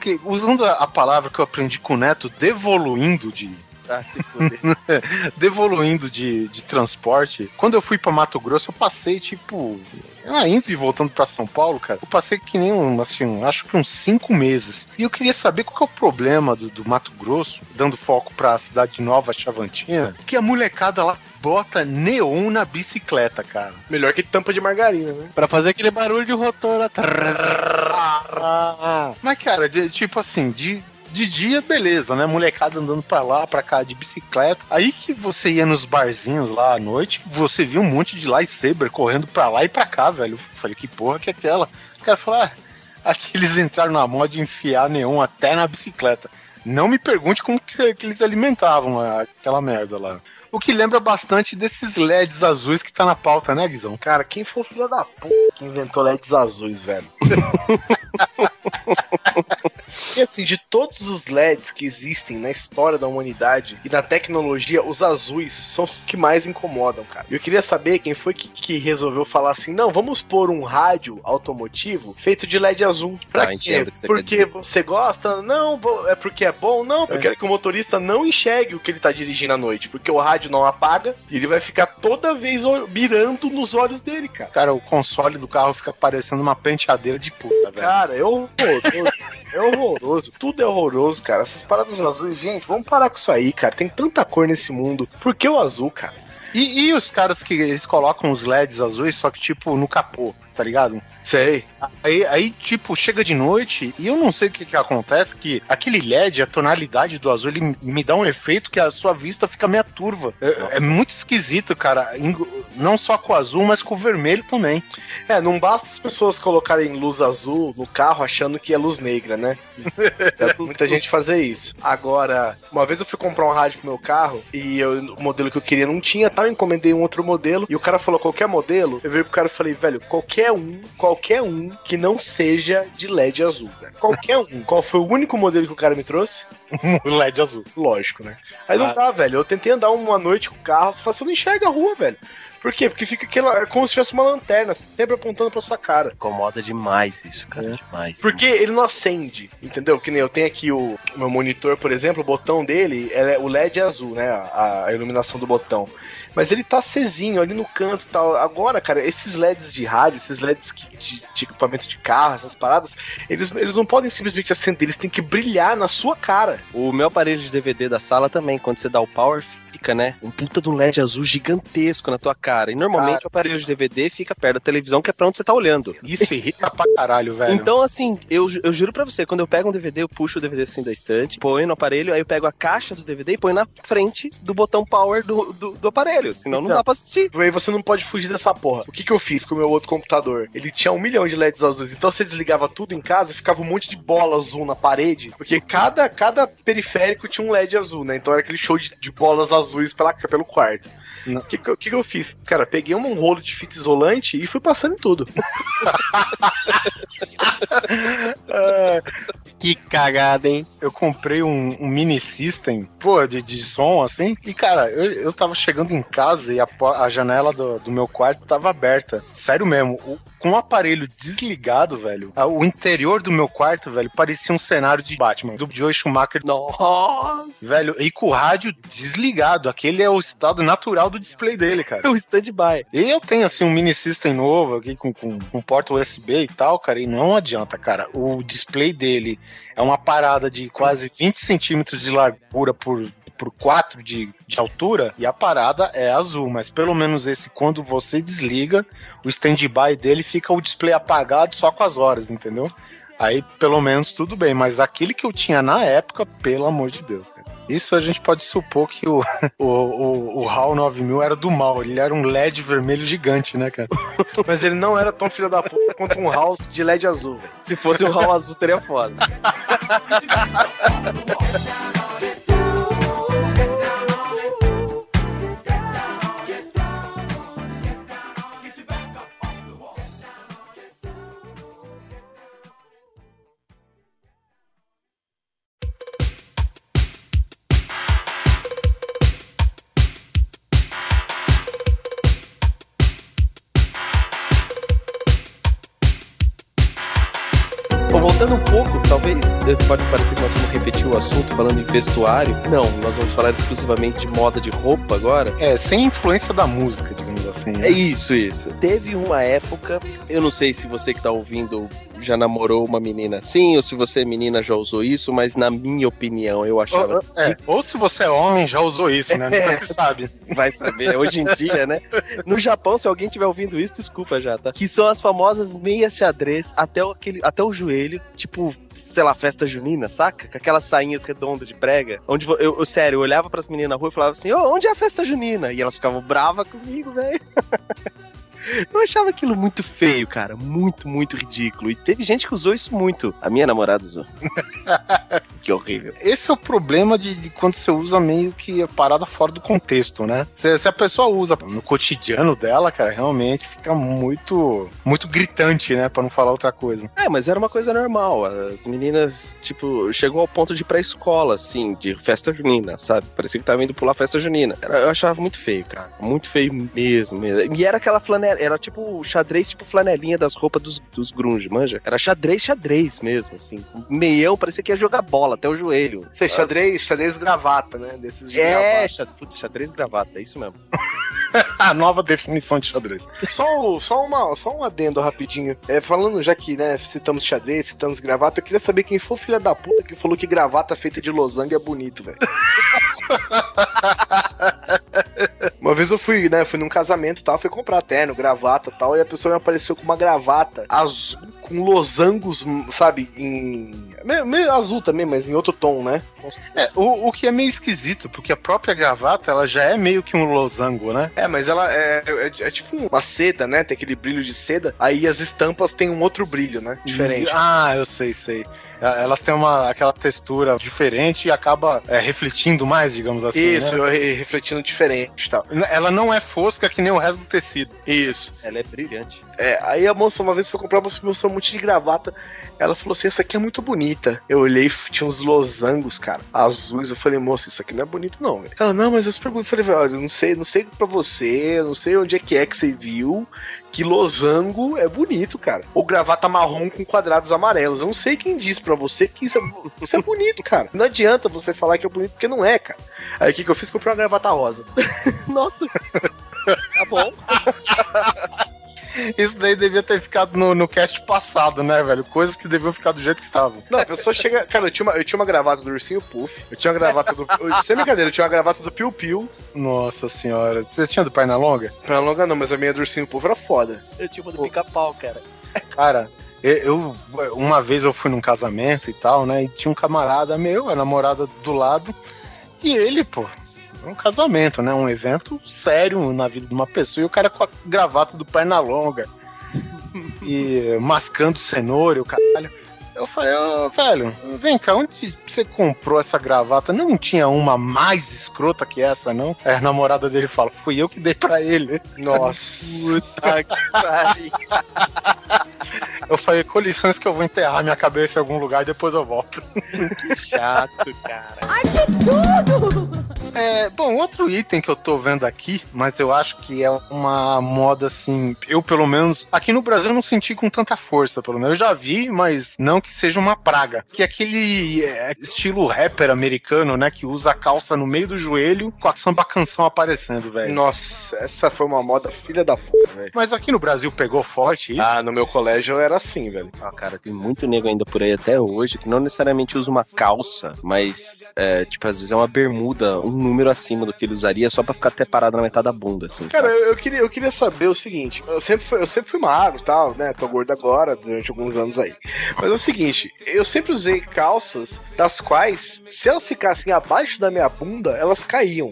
Que, Usando a a palavra que eu aprendi com o Neto, devoluindo de. Ah, se fuder. [LAUGHS] devoluindo de, de transporte. Quando eu fui pra Mato Grosso, eu passei, tipo. Ah, indo e voltando pra São Paulo, cara. Eu passei que nem um, assim, acho que uns cinco meses. E eu queria saber qual que é o problema do, do Mato Grosso, dando foco pra cidade de Nova Chavantina, que a molecada lá bota neon na bicicleta, cara. Melhor que tampa de margarina, né? Pra fazer aquele barulho de rotor lá. Ah, mas, cara, de- tipo assim, de, de dia, beleza, né? Molecada andando pra lá, pra cá de bicicleta. Aí que você ia nos barzinhos lá à noite, você via um monte de lightsaber correndo pra lá e pra cá, velho. Eu falei, que porra que é aquela? O cara falou, ah, aqui eles entraram na moda de enfiar neon até na bicicleta. Não me pergunte como que, que eles alimentavam aquela merda lá. O que lembra bastante desses LEDs azuis que tá na pauta, né, Guizão? Cara, quem foi o filho da puta que inventou LEDs azuis, velho? [LAUGHS] E assim, de todos os LEDs que existem na história da humanidade e na tecnologia, os azuis são os que mais incomodam, cara. Eu queria saber quem foi que, que resolveu falar assim: não, vamos pôr um rádio automotivo feito de LED azul. Pra Ah, quê? você Porque você gosta? Não, é porque é bom? Não, eu quero que o motorista não enxergue o que ele tá dirigindo à noite, porque o rádio não apaga e ele vai ficar toda vez mirando nos olhos dele, cara. Cara, o console do carro fica parecendo uma penteadeira de puta, velho. Cara, é horroroso. [LAUGHS] é horroroso. Tudo é horroroso, cara. Essas paradas azuis, gente, vamos parar com isso aí, cara. Tem tanta cor nesse mundo. Por que o azul, cara? E, e os caras que eles colocam os LEDs azuis, só que tipo no capô, tá ligado? Sei. Aí, aí, tipo, chega de noite e eu não sei o que, que acontece, que aquele LED, a tonalidade do azul, ele me dá um efeito que a sua vista fica meia turva. É, é muito esquisito, cara. Não só com o azul, mas com o vermelho também. É, não basta as pessoas colocarem luz azul no carro achando que é luz negra, né? [LAUGHS] É, muita gente fazer isso. Agora, uma vez eu fui comprar um rádio pro meu carro e eu- o modelo que eu queria não tinha, tal, eu encomendei um outro modelo e o cara falou qualquer modelo. Eu virei pro cara e falei, velho, qualquer um, qualquer um que não seja de LED azul, velho. Qualquer um. Qual foi o único modelo que o cara me trouxe? O [LAUGHS] LED azul. Lógico, né? Aí não Ah. dá, velho. Eu tentei andar uma noite com o carro, você não enxerga a rua, velho. Por quê? Porque fica aquela, é como se tivesse uma lanterna, sempre apontando pra sua cara. Incomoda demais isso, cara. Demais. Porque ele não acende, entendeu? Que nem eu tenho aqui o, o meu monitor, por exemplo, o botão dele, é- o LED é azul, né? A, a iluminação do botão. Mas ele tá acesinho ali no canto e tal. Agora, cara, esses LEDs de rádio, esses LEDs que- de, de equipamento de carro, essas paradas, eles, eles não podem simplesmente acender, eles têm que brilhar na sua cara. O meu aparelho de DVD da sala também, quando você dá o power, fica, né? Um puta de um LED azul gigantesco na tua cara. E normalmente o aparelho de DVD fica perto da televisão, que é pra onde você tá olhando. Isso [LAUGHS] irrita pra caralho, velho. Então, assim, eu, eu juro pra você, quando eu pego um DVD, eu puxo o DVD assim da estante, ponho no aparelho, aí eu pego a caixa do DVD e ponho na frente do botão power do, do, do aparelho. Senão não Então. dá pra assistir. Aí você não pode fugir dessa porra. O que, que eu fiz com o meu outro computador? Ele tinha um milhão de LEDs azuis. Então você desligava tudo em casa e ficava um monte de bola azul na parede. Porque cada, cada periférico tinha um LED azul, né? Então era aquele show de, de bolas azuis pela, pelo quarto. O que, que, eu- que eu fiz? Cara, peguei um rolo de fita isolante e fui passando em tudo. [LAUGHS] Que cagada, hein? eu comprei um, um mini system, pô, de, de som, assim. E, cara, eu, eu tava chegando em casa e a, a janela do, do meu quarto tava aberta. Sério mesmo, o- com o aparelho desligado, velho, a- o interior do meu quarto, velho, parecia um cenário de Batman, do Joe Schumacher. Nossa! Velho, e com o rádio desligado. Aquele é o estado natural do display dele, cara. O stand-by. E eu tenho, assim, um mini system novo aqui com, com, com porta USB e tal, cara, e não adianta, cara. O display dele é uma parada de quase 20 centímetros de largura por, por 4 de, de altura e a parada é azul, mas pelo menos esse, quando você desliga, o stand-by dele fica o display apagado só com as horas, entendeu? Aí, pelo menos, tudo bem, mas aquele que eu tinha na época, pelo amor de Deus, cara. Isso a gente pode supor que o, [LAUGHS] o, o, o HAL 9000 era do mal, ele era um LED vermelho gigante, né, cara? [LAUGHS] Mas ele não era tão filho da puta quanto um house de LED azul, velho. Se fosse um RAW azul, seria foda. [LAUGHS] voltando um pouco, talvez pode parecer que nós vamos repetir o assunto falando em vestuário. Não, nós vamos falar exclusivamente de moda de roupa agora. É, sem influência da música, digamos assim. né? É isso, isso. Teve uma época, eu não sei se você que tá ouvindo já namorou uma menina assim, ou se você menina já usou isso, mas na minha opinião eu achava. Ou, é, ou se você é homem, já usou isso, né? Nunca se sabe. Vai saber, hoje em dia, né? No Japão, se alguém tiver ouvindo isso, desculpa já, tá? Que são as famosas meias xadrez até aquele, até o joelho, tipo, sei lá, festa junina, saca? Com aquelas sainhas redondas de prega. Onde eu, eu, sério, eu olhava pras meninas na rua e falava assim, ô, onde é a festa junina? E elas ficavam bravas comigo, velho. [LAUGHS] Eu achava aquilo muito feio, cara. Muito, muito ridículo. E teve gente que usou isso muito. A minha namorada usou. [LAUGHS] que horrível. Esse é o problema de, de quando você usa meio que a parada fora do contexto, né? Se, se a pessoa usa no cotidiano dela, cara, realmente fica muito, muito gritante, né? Pra não falar outra coisa. É, mas era uma coisa normal. As meninas, tipo, chegou ao ponto de ir pra escola, assim, de festa junina, sabe? Parecia que tava indo pular festa junina. Eu achava muito feio, cara. Muito feio mesmo. mesmo. E era aquela flanela, era tipo xadrez, tipo flanelinha das roupas dos, dos grunge, manja? Era xadrez, xadrez mesmo, assim. Meião, parecia que ia jogar bola até o joelho. Você xadrez, xadrez gravata, né? Desses de É, gravata. xadrez gravata, é isso mesmo. [LAUGHS] A nova definição de xadrez. Só, só, uma, só um adendo rapidinho. É, falando já que, né, citamos xadrez, citamos gravata, eu queria saber quem foi o filho da puta que falou que gravata feita de losango é bonito, velho. [LAUGHS] [LAUGHS] Uma vez eu fui, né, fui num casamento e tal, fui comprar terno, gravata e tal, e a pessoa me apareceu com uma gravata azul, com losangos, sabe, em... Meio, meio azul também, mas em outro tom, né? É, o, o que é meio esquisito, porque a própria gravata, ela já é meio que um losango, né? É, mas ela é, é, é tipo uma seda, né? Tem aquele brilho de seda. Aí as estampas têm um outro brilho, né? Diferente. E- ah, eu sei, sei. É, Elas têm uma, aquela textura diferente e acaba é, refletindo mais, digamos assim. Isso, né? re- refletindo diferente e tal. Ela não é fosca que nem o resto do tecido. Isso. Ela é brilhante. É, aí a moça uma vez foi comprar uma moça um monte de gravata. Ela falou assim: essa aqui é muito bonita. Eu olhei, tinha uns losangos, cara, azuis. Eu falei, moça, isso aqui não é bonito, não, velho. Ela, não, mas eu super bonito. Eu falei, olha, não sei, não sei pra você, eu não sei onde é que é que você viu. Que losango é bonito, cara. Ou gravata marrom com quadrados amarelos. Eu não sei quem disse pra você que isso é, [LAUGHS] isso é bonito, cara. Não adianta você falar que é bonito, porque não é, cara. Aí o que, que eu fiz? Comprei uma gravata rosa. [LAUGHS] Nossa. tá bom. [LAUGHS] Isso daí devia ter ficado no, no cast passado, né, velho? Coisas que deviam ficar do jeito que estavam. Não, a pessoa chega. Cara, eu tinha, uma, eu tinha uma gravata do Ursinho Puff. Eu tinha uma gravata do. eu- Sem brincadeira, eu tinha uma gravata do Piu Piu. Nossa senhora. Vocês tinham do Pernalonga? Pra longa não, mas a minha do Ursinho Puff era foda. Eu tinha uma do pica-pau, cara. Cara, eu, eu- uma vez eu fui num casamento e tal, né? E tinha um camarada meu, a namorada do lado, e ele, pô, um casamento, né? Um evento sério na vida de uma pessoa, e o cara com a gravata do perna longa e mascando cenoura, o caralho. Eu falei, ô, velho, vem cá, onde você comprou essa gravata? Não tinha uma mais escrota que essa, não? Aí a namorada dele fala, fui eu que dei pra ele. Nossa. Puta que pariu. Eu falei, com licença que eu vou enterrar minha cabeça em algum lugar e depois eu volto. Chato, cara. Ai, que tudo! É, bom, outro item que eu tô vendo aqui, mas eu acho que é uma moda assim, eu pelo menos, aqui no Brasil eu não senti com tanta força, pelo menos. Eu já vi, mas não que seja uma praga. Que é aquele é, estilo rapper americano, né, que usa a calça no meio do joelho com a samba canção aparecendo, velho. Nossa, essa foi uma moda filha da puta, velho. Mas aqui no Brasil pegou forte isso? Ah, no meu colégio era assim, velho. Ah, cara, tem muito nego ainda por aí até hoje que não necessariamente usa uma calça, mas, é, tipo, às vezes é uma bermuda, um número acima do que ele usaria só pra ficar até parado na metade da bunda, assim. Cara, eu, eu queria, eu queria saber o seguinte: eu sempre, fui, eu sempre fui magro e tal, né? Tô gordo agora, durante alguns anos aí. Mas é o seguinte: eu sempre usei calças das quais, se elas ficassem abaixo da minha bunda, elas caíam.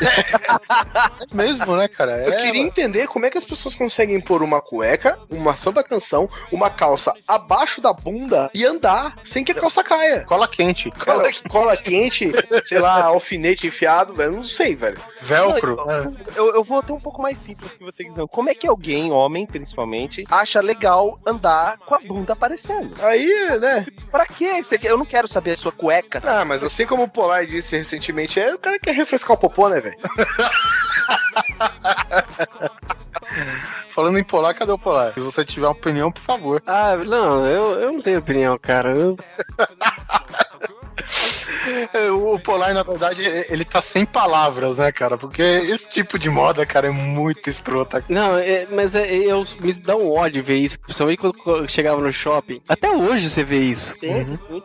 É mesmo, né, cara? Eu É, queria entender como é que as pessoas conseguem pôr uma cueca, uma samba canção, uma calça abaixo da bunda e andar sem que a calça caia. Cola quente. Cola, cola quente, sei lá, alfinete enfiado, velho. Não sei, velho. Velcro. Eu, eu vou até um pouco mais simples que você quiser. Como é que alguém, homem principalmente, acha legal andar com a bunda aparecendo? Aí, né? Pra quê? Eu não quero saber a sua cueca. Ah, mas assim como o Polar disse recentemente, é o cara quer refrescar o popô, né, velho? [LAUGHS] Falando em polar, cadê o polar? Se você tiver uma opinião, por favor. Ah, não, eu, eu não tenho opinião, cara. [LAUGHS] É, O Polar, na verdade, ele tá sem palavras, né, cara? Porque esse tipo de moda, cara, é muito escrota. Não, é- mas é- eu me dá um ódio ver isso, principalmente quando eu chegava no shopping. Até hoje você vê isso.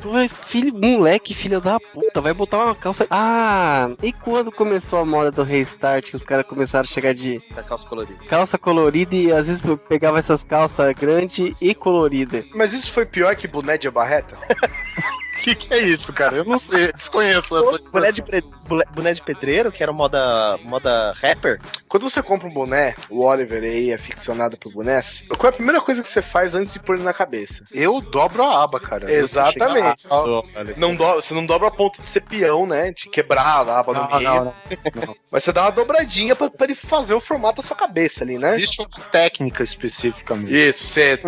Tu vai, filho, moleque, filho da puta, vai botar uma calça. Ah, e quando começou a moda do restart, que os caras começaram a chegar de Da calça colorida. calça colorida e às vezes eu pegava essas calças grandes e coloridas. Mas isso foi pior que boné de barreta? [LAUGHS] O [LAUGHS] que, que é isso, cara? Eu não sei, desconheço essa Boné de, pre- bule- boné de pedreiro, que era moda, moda rapper. Quando você compra um boné, o Oliver aí é ficcionado por bonés, qual é a primeira coisa que você faz antes de pôr ele na cabeça? Eu dobro a aba, cara. Exatamente. Não do, você não dobra a ponto de ser peão, né? De quebrar a aba no Não, meio. não, não. Mas você dá uma dobradinha pra, pra ele fazer o formato da sua cabeça ali, né? Existe uma técnica específica mesmo. Isso, você.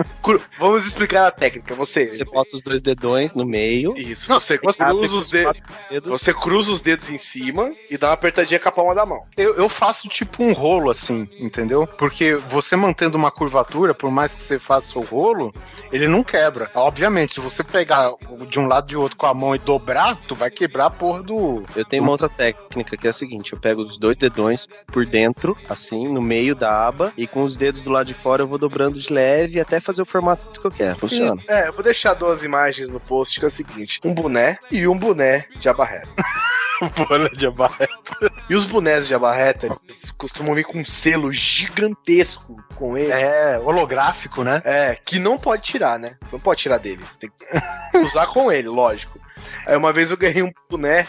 Vamos explicar a técnica. Você. Você bota os dois dedões no meio. Isso, você cruza os dedos. Você cruza os dedos em cima e dá uma apertadinha com a palma da mão. Eu, eu faço tipo um rolo assim, entendeu? Porque você mantendo uma curvatura, por mais que você faça o rolo, ele não quebra. Obviamente, se você pegar de um lado e de outro com a mão e dobrar, tu vai quebrar a porra do. Eu tenho uma outra técnica que é a seguinte: eu pego os dois dedões por dentro, assim, no meio da aba, e com os dedos do lado de fora eu vou dobrando de leve até fazer o formato que eu quero. Funciona. Isso. É, eu vou deixar duas imagens no post que é o seguinte: um boné e um boné de aba reta. [LAUGHS] [LAUGHS] De abarreta. E os bonés de abarreta, eles costumam vir com um selo gigantesco com eles. É, holográfico, né? É, que não pode tirar, né? Você não pode tirar dele. Você tem que [LAUGHS] usar com ele, lógico. Aí uma vez eu ganhei um boné.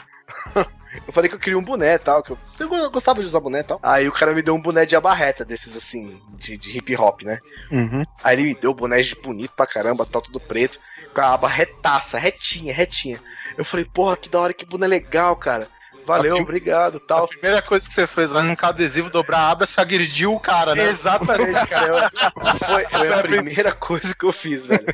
[LAUGHS] Eu falei que eu queria um boné e tal, que eu, eu gostava de usar boné e tal. Aí o cara me deu um boné de abarreta, desses assim, de, de hip hop, né? Uhum. Aí ele me deu boné de bonito pra caramba, tal, tudo preto, com a aba retaça, retinha, retinha. Eu falei, porra, que da hora, que boné legal, cara. Valeu, A prim- obrigado, A tal. primeira coisa que você fez arrancar adesivo, dobrar a aba, você agrediu o cara, né? Exatamente, cara. Eu- foi, foi a primeira coisa que eu fiz, velho.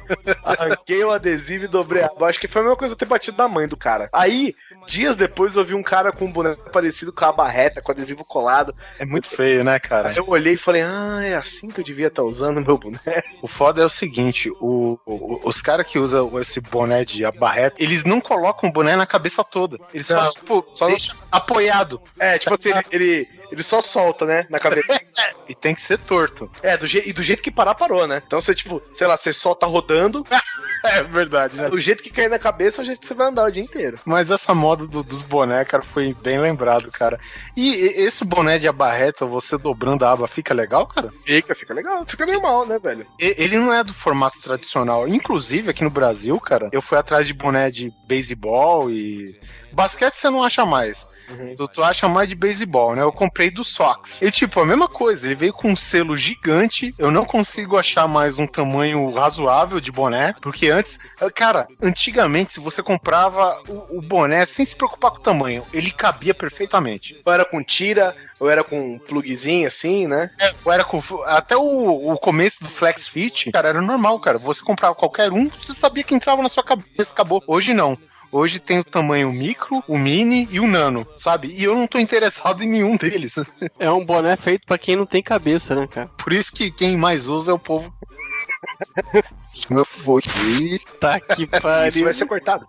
Arranquei o adesivo e dobrei a aba. Acho que foi a mesma coisa eu ter batido na mãe do cara. Aí, dias depois, eu vi um cara com um boné parecido com a barreta, com adesivo colado. É muito feio, né, cara? Aí eu olhei e falei, ah, é assim que eu devia estar usando o meu boné. O foda é o seguinte, o, o- os caras que usam esse boné de abarreta, eles não colocam o boné na cabeça toda. Eles só, Não. tipo, Só apoiado. É, tipo assim, ele, ele, ele só solta, né, na cabeça. [LAUGHS] E tem que ser torto. É, do je e do jeito que parar, parou, né? Então você, tipo, sei lá, você solta rodando, [LAUGHS] É verdade, né? do jeito que cair na cabeça, é o jeito que você vai andar o dia inteiro. Mas essa moda do- dos boné, cara, foi bem lembrado, cara. E, e- esse boné de abarreta, você dobrando a aba, fica legal, cara? Fica, fica legal, fica normal, né, velho? E- Ele não é do formato tradicional. Inclusive, aqui no Brasil, cara, eu fui atrás de boné de beisebol e. Basquete você não acha mais. Tu, tu acha mais de beisebol, né? Eu comprei do Sox. E tipo, a mesma coisa, ele veio com um selo gigante. Eu não consigo achar mais um tamanho razoável de boné, porque antes, cara, antigamente, se você comprava o, o boné sem se preocupar com o tamanho, ele cabia perfeitamente. Ou era com tira, ou era com um plugzinho assim, né? Ou era com, até o, o começo do Flex Fit, cara, era normal, cara. Você comprava qualquer um, você sabia que entrava na sua cabeça, acabou. Hoje não. Hoje tem o tamanho micro, o mini e o nano, sabe? E eu não tô interessado [LAUGHS] em nenhum deles. É um boné feito pra quem não tem cabeça, né, cara? Por isso que quem mais usa é o povo. [LAUGHS] Meu foi. Tá que [LAUGHS] Isso pariu. vai ser cortado.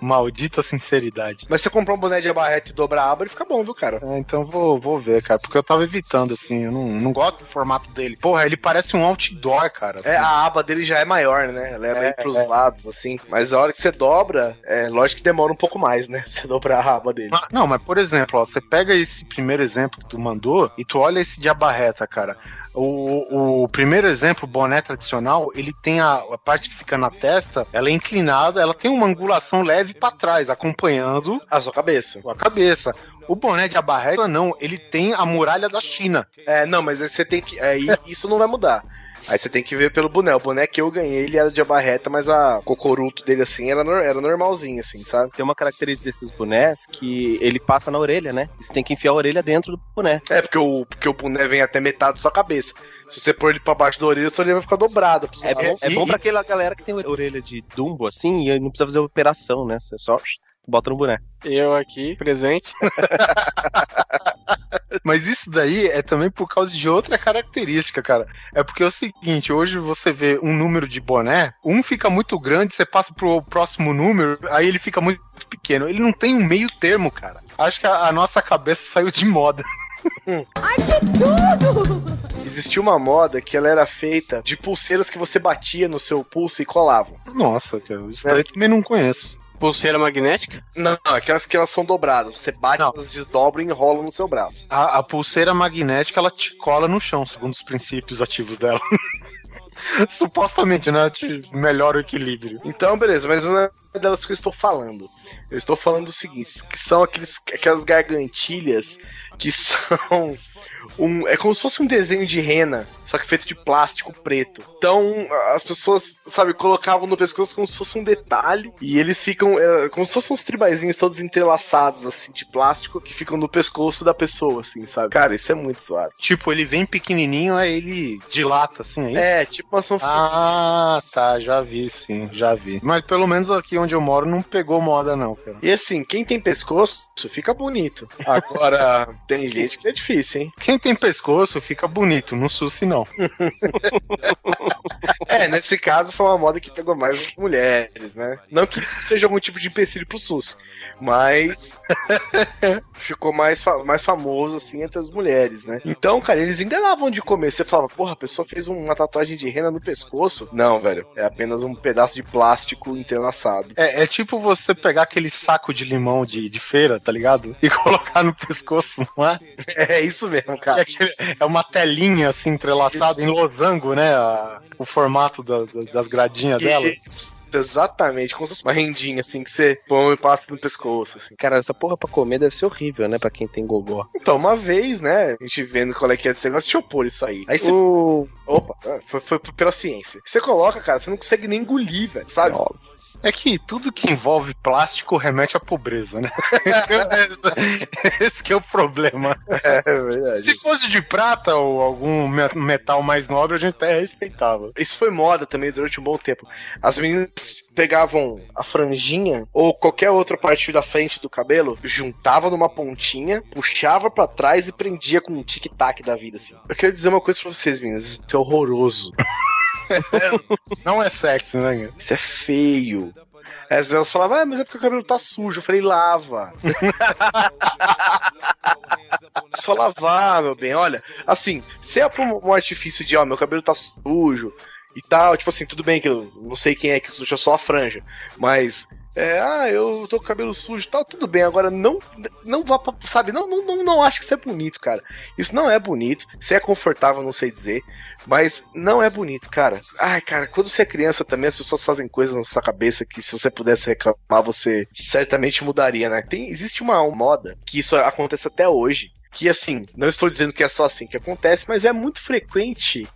É, maldita sinceridade. Mas se você comprar um boné de abarreta e dobrar a aba, ele fica bom, viu, cara? É, então vou, vou ver, cara, porque eu tava evitando, assim, eu não, não gosto do formato dele. Porra, ele parece um outdoor, cara. É, assim. a aba dele já é maior, né? Ela é, É, pros é. lados, assim. Mas a hora que você dobra, é lógico que demora um pouco mais, né? [LAUGHS] Pra você dobrar a aba dele. Ah, Não, mas por exemplo, ó, você pega esse primeiro exemplo que tu mandou e tu olha esse de abarreta, cara. O, o primeiro exemplo, o boné tradicional, ele tem a, a parte que fica na testa, ela é inclinada, ela tem uma angulação leve pra trás, acompanhando A sua cabeça. a cabeça. O boné de abarreta, não, ele tem a muralha da China. É, não, mas você tem que. Aí isso não vai mudar. Aí você tem que ver pelo boné. O boné que eu ganhei, ele era de abarreta, mas a cocoruto dele, assim, era, nor- era normalzinho, assim, sabe? Tem uma característica desses bonés que ele passa na orelha, né? Você tem que enfiar a orelha dentro do boné. É, porque o, porque o boné vem até metade da sua cabeça. Se você pôr ele pra baixo da orelha, sua orelha vai ficar dobrada. É lados. bom, é bom pra aquela galera que tem orelha de dumbo, assim, e aí não precisa fazer operação, né? Você só bota no boné. Eu aqui, presente. [LAUGHS] Mas isso daí é também por causa de outra característica, cara. É porque é o seguinte, hoje você vê um número de boné, um fica muito grande, você passa pro próximo número, aí ele fica muito pequeno. Ele não tem um meio termo, cara. Acho que a, a nossa cabeça saiu de moda. [LAUGHS] Existia uma moda que ela era feita de pulseiras que você batia no seu pulso e colavam. Nossa, cara, isso daí eu também não conheço. Pulseira magnética? Não, aquelas que elas são dobradas. Você bate, Não. elas desdobram e enrolam no seu braço. A, a pulseira magnética, ela te cola no chão, segundo os princípios ativos dela. [LAUGHS] Supostamente, né? Te melhora o equilíbrio. Então, beleza, mas não é delas que eu estou falando. Eu estou falando do seguinte, que são aqueles, aquelas gargantilhas que [LAUGHS] são um, é como se fosse um desenho de rena, só que feito de plástico preto. Então, as pessoas, sabe, colocavam no pescoço como se fosse um detalhe e eles ficam é, como se fossem uns tribaizinhos todos entrelaçados assim de plástico que ficam no pescoço da pessoa, assim, sabe? Cara, isso é muito suave. Tipo, ele vem pequenininho, aí ele dilata, assim, é? É, tipo uma sanfona. Ah, tá, já vi, sim, já vi. Mas pelo menos aqui onde eu moro não pegou moda, não, cara. E assim, quem tem pescoço fica bonito. Agora, [LAUGHS] tem gente que é difícil, hein? Quem tem pescoço fica bonito, no SUS não. [LAUGHS] É, nesse caso foi uma moda que pegou mais as mulheres, né? Não que isso seja algum tipo de empecilho pro SUS, mas [LAUGHS] ficou mais, mais famoso assim entre as mulheres, né? Então, cara, eles ainda davam de comer. Você falava, porra, a pessoa fez uma tatuagem de rena no pescoço. Não, velho, é apenas um pedaço de plástico entrelaçado. É, é tipo você pegar aquele saco de limão de, de feira, tá ligado? E [LAUGHS] colocar no pescoço, não é? [LAUGHS] É isso mesmo, É, cara. aquele- é uma telinha assim entrelaçada Isso. em losango, né? A- o formato da- da- das gradinhas dela. Exatamente, como se fosse uma rendinha assim que você põe e passa no pescoço, assim. Cara, essa porra pra comer deve ser horrível, né? Pra quem tem gogó. Então, uma vez, né, a gente vendo qual é que é esse negócio, deixa eu pôr isso aí. Aí você. Opa, foi, foi pela ciência. Você coloca, cara, você não consegue nem engolir, velho, sabe? É que tudo que envolve plástico remete à pobreza, né? [LAUGHS] Esse que é o problema. É verdade. Se fosse de prata ou algum me- metal mais nobre, a gente até respeitava. Isso foi moda também durante um bom tempo. As meninas pegavam a franjinha ou qualquer outra parte da frente do cabelo, juntava numa pontinha, puxava pra trás e prendia com um tic-tac da vida, assim. Eu quero dizer uma coisa pra vocês, meninas. Isso é horroroso. [LAUGHS] Não é sexy, né? Isso é feio. As elas falavam, ah, mas é porque o cabelo tá sujo. Eu falei, lava. [LAUGHS] Só lavar, meu bem. Olha, assim, se é por um artifício de, ó, meu cabelo tá sujo e tal, tipo assim, tudo bem que eu não sei quem é que suja só a franja, mas. É, ah, eu tô com cabelo sujo tal, tudo bem. Agora não não vá pra, sabe, não, não, não, não acho que isso é bonito, cara. Isso não é bonito. Se é confortável, não sei dizer, mas não é bonito, cara. Ai, cara, quando você é criança também, as pessoas fazem coisas na sua cabeça que se você pudesse reclamar, você certamente mudaria, né? Tem, existe uma moda que isso acontece até hoje, que assim, não estou dizendo que é só assim que acontece, mas é muito frequente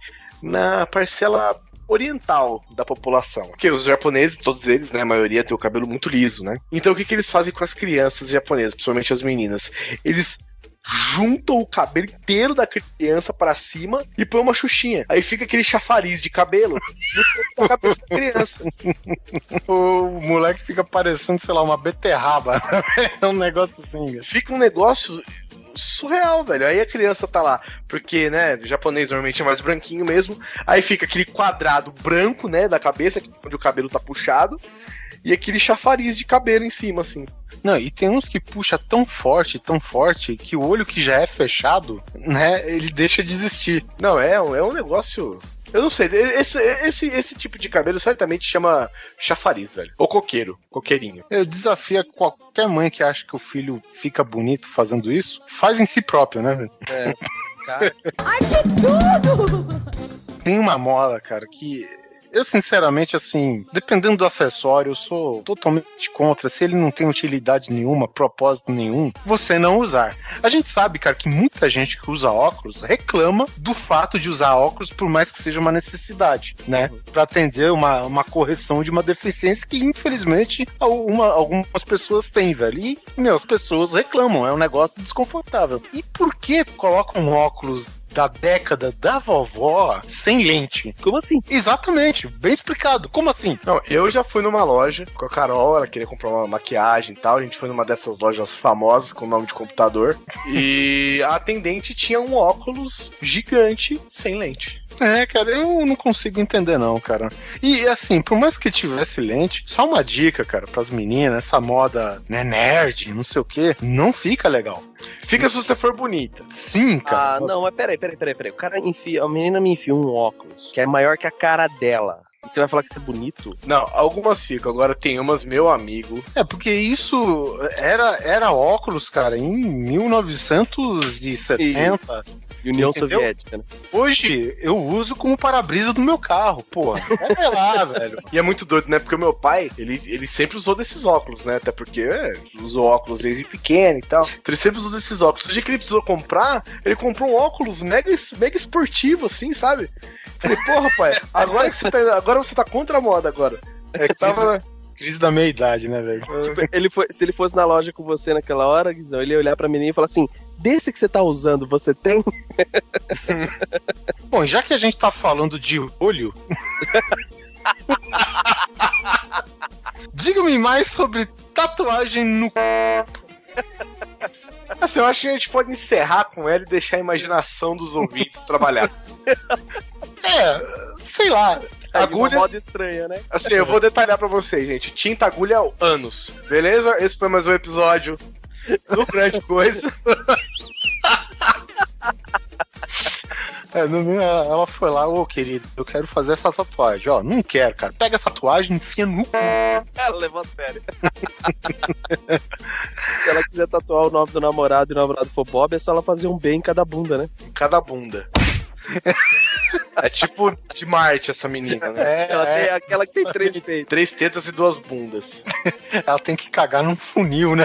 na parcela oriental da população. Porque os japoneses, todos eles, né, a maioria tem o cabelo muito liso, né? Então o que, que eles fazem com as crianças japonesas, principalmente as meninas? Eles juntam o cabelo inteiro da criança pra cima e põe uma xuxinha. Aí fica aquele chafariz de cabelo no cabeça da criança. [LAUGHS] O moleque fica parecendo, sei lá, uma beterraba. É [LAUGHS] um negócio assim. Fica um negócio surreal, velho. Aí a criança tá lá, porque, né, japonês normalmente é mais branquinho mesmo. Aí fica aquele quadrado branco, né, da cabeça, onde o cabelo tá puxado. E aquele chafariz de cabelo em cima, assim. Não, e tem uns que puxa tão forte, tão forte, que o olho que já é fechado, né, ele deixa de existir. Não, é, um- é um negócio. Eu não sei, esse, esse, esse tipo de cabelo certamente chama chafariz, velho. Ou coqueiro, coqueirinho. Eu desafio qualquer mãe que acha que o filho fica bonito fazendo isso, faz em si próprio, né, velho? É. [LAUGHS] Cara, Tem uma moda, cara, que eu sinceramente, assim, dependendo do acessório, eu sou totalmente contra. Se ele não tem utilidade nenhuma, propósito nenhum, você não usar. A gente sabe, cara, que muita gente que usa óculos reclama do fato de usar óculos, por mais que seja uma necessidade, né? Pra atender uma, uma correção de uma deficiência que, infelizmente, uma- algumas pessoas têm, velho. E, meu, as pessoas reclamam, é um negócio desconfortável. E por que colocam óculos da década da vovó sem lente? como assim? Exatamente, bem explicado. Como assim? Não, eu já fui numa loja com a Carol, ela queria comprar uma maquiagem e tal. A gente foi numa dessas lojas famosas com nome de computador. [LAUGHS] E a atendente tinha um óculos gigante sem lente. É, cara, eu não consigo entender não, cara. E assim, por mais que tivesse lente, só uma dica, cara, pras meninas, essa moda, né, nerd, não sei o que, não fica legal. Fica se você for bonita. Sim, cara. Ah, não, mas peraí, peraí, peraí, peraí. O cara enfia, a menina me enfia um óculos que é maior que a cara dela. E você vai falar que isso é bonito? Não, algumas ficam. Agora tem umas, meu amigo. É, porque isso era, era óculos, cara, em 1970. União Entendeu? Soviética, né? Hoje eu uso como para-brisa do meu carro, pô. Olha lá, [LAUGHS] velho. E é muito doido, né? Porque o meu pai, ele, ele sempre usou desses óculos, né? Até porque é, usou óculos desde pequeno e tal. Então ele sempre usou desses óculos. O dia que ele precisou comprar, ele comprou um óculos mega, mega esportivo, assim, sabe? Falei, porra, pai, agora que você tá, agora você tá contra a moda agora. É que tava crise da meia-idade, né, velho? Tipo, ele foi, se ele fosse na loja com você naquela hora, Guizão, ele ia olhar pra menina e falar assim: desse que você tá usando, você tem? Bom, já que a gente tá falando de olho. [LAUGHS] Diga-me mais sobre tatuagem no. Assim, eu acho que a gente pode encerrar com ela e deixar a imaginação dos ouvintes trabalhar. [LAUGHS] É, sei lá. Agulha. Agulha, moda estranha, né? assim, eu vou detalhar pra vocês, gente. Tinta, agulha, anos. Beleza? Esse foi mais um episódio do Grande Coisa. É, no ela foi lá, ô querido, eu quero fazer essa tatuagem. Ó, não quero, cara. Pega essa tatuagem, enfia no cu. Ela levou a sério. Se ela quiser tatuar o nome do namorado e o namorado for Bob, é só ela fazer um B em cada bunda, né? em cada bunda. É tipo de Marte essa menina, né? É, Ela é, tem aquela que tem três peitos. Três tetas e duas bundas. ela tem que cagar num funil, né?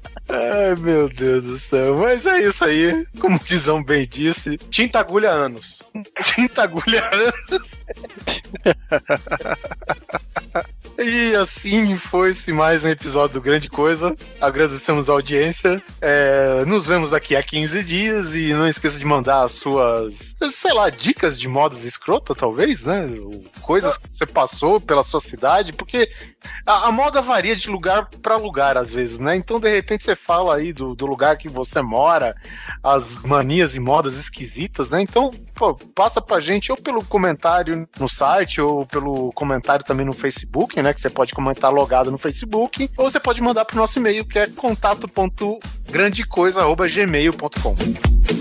Ai, meu Deus do céu. Mas é isso aí. Como o Guizão bem disse, Tinta, agulha, anos. [LAUGHS] tinta agulha anos. [LAUGHS] E assim foi-se mais um episódio do Grande Coisa. Agradecemos a audiência. É, nos vemos daqui a 15 dias e não esqueça de mandar as suas, sei lá, dicas de modas escrota, talvez, né? Coisas que você passou pela sua cidade, porque a, a moda varia de lugar para lugar às vezes, né? Então, de repente, você fala aí do, do lugar que você mora, as manias e modas esquisitas, né? Então, pô, passa pra gente ou pelo comentário no site ou pelo comentário também no Facebook, né? Que você pode comentar logado no Facebook, ou você pode mandar pro nosso e-mail que é contato.grandecoisa.gmail.com.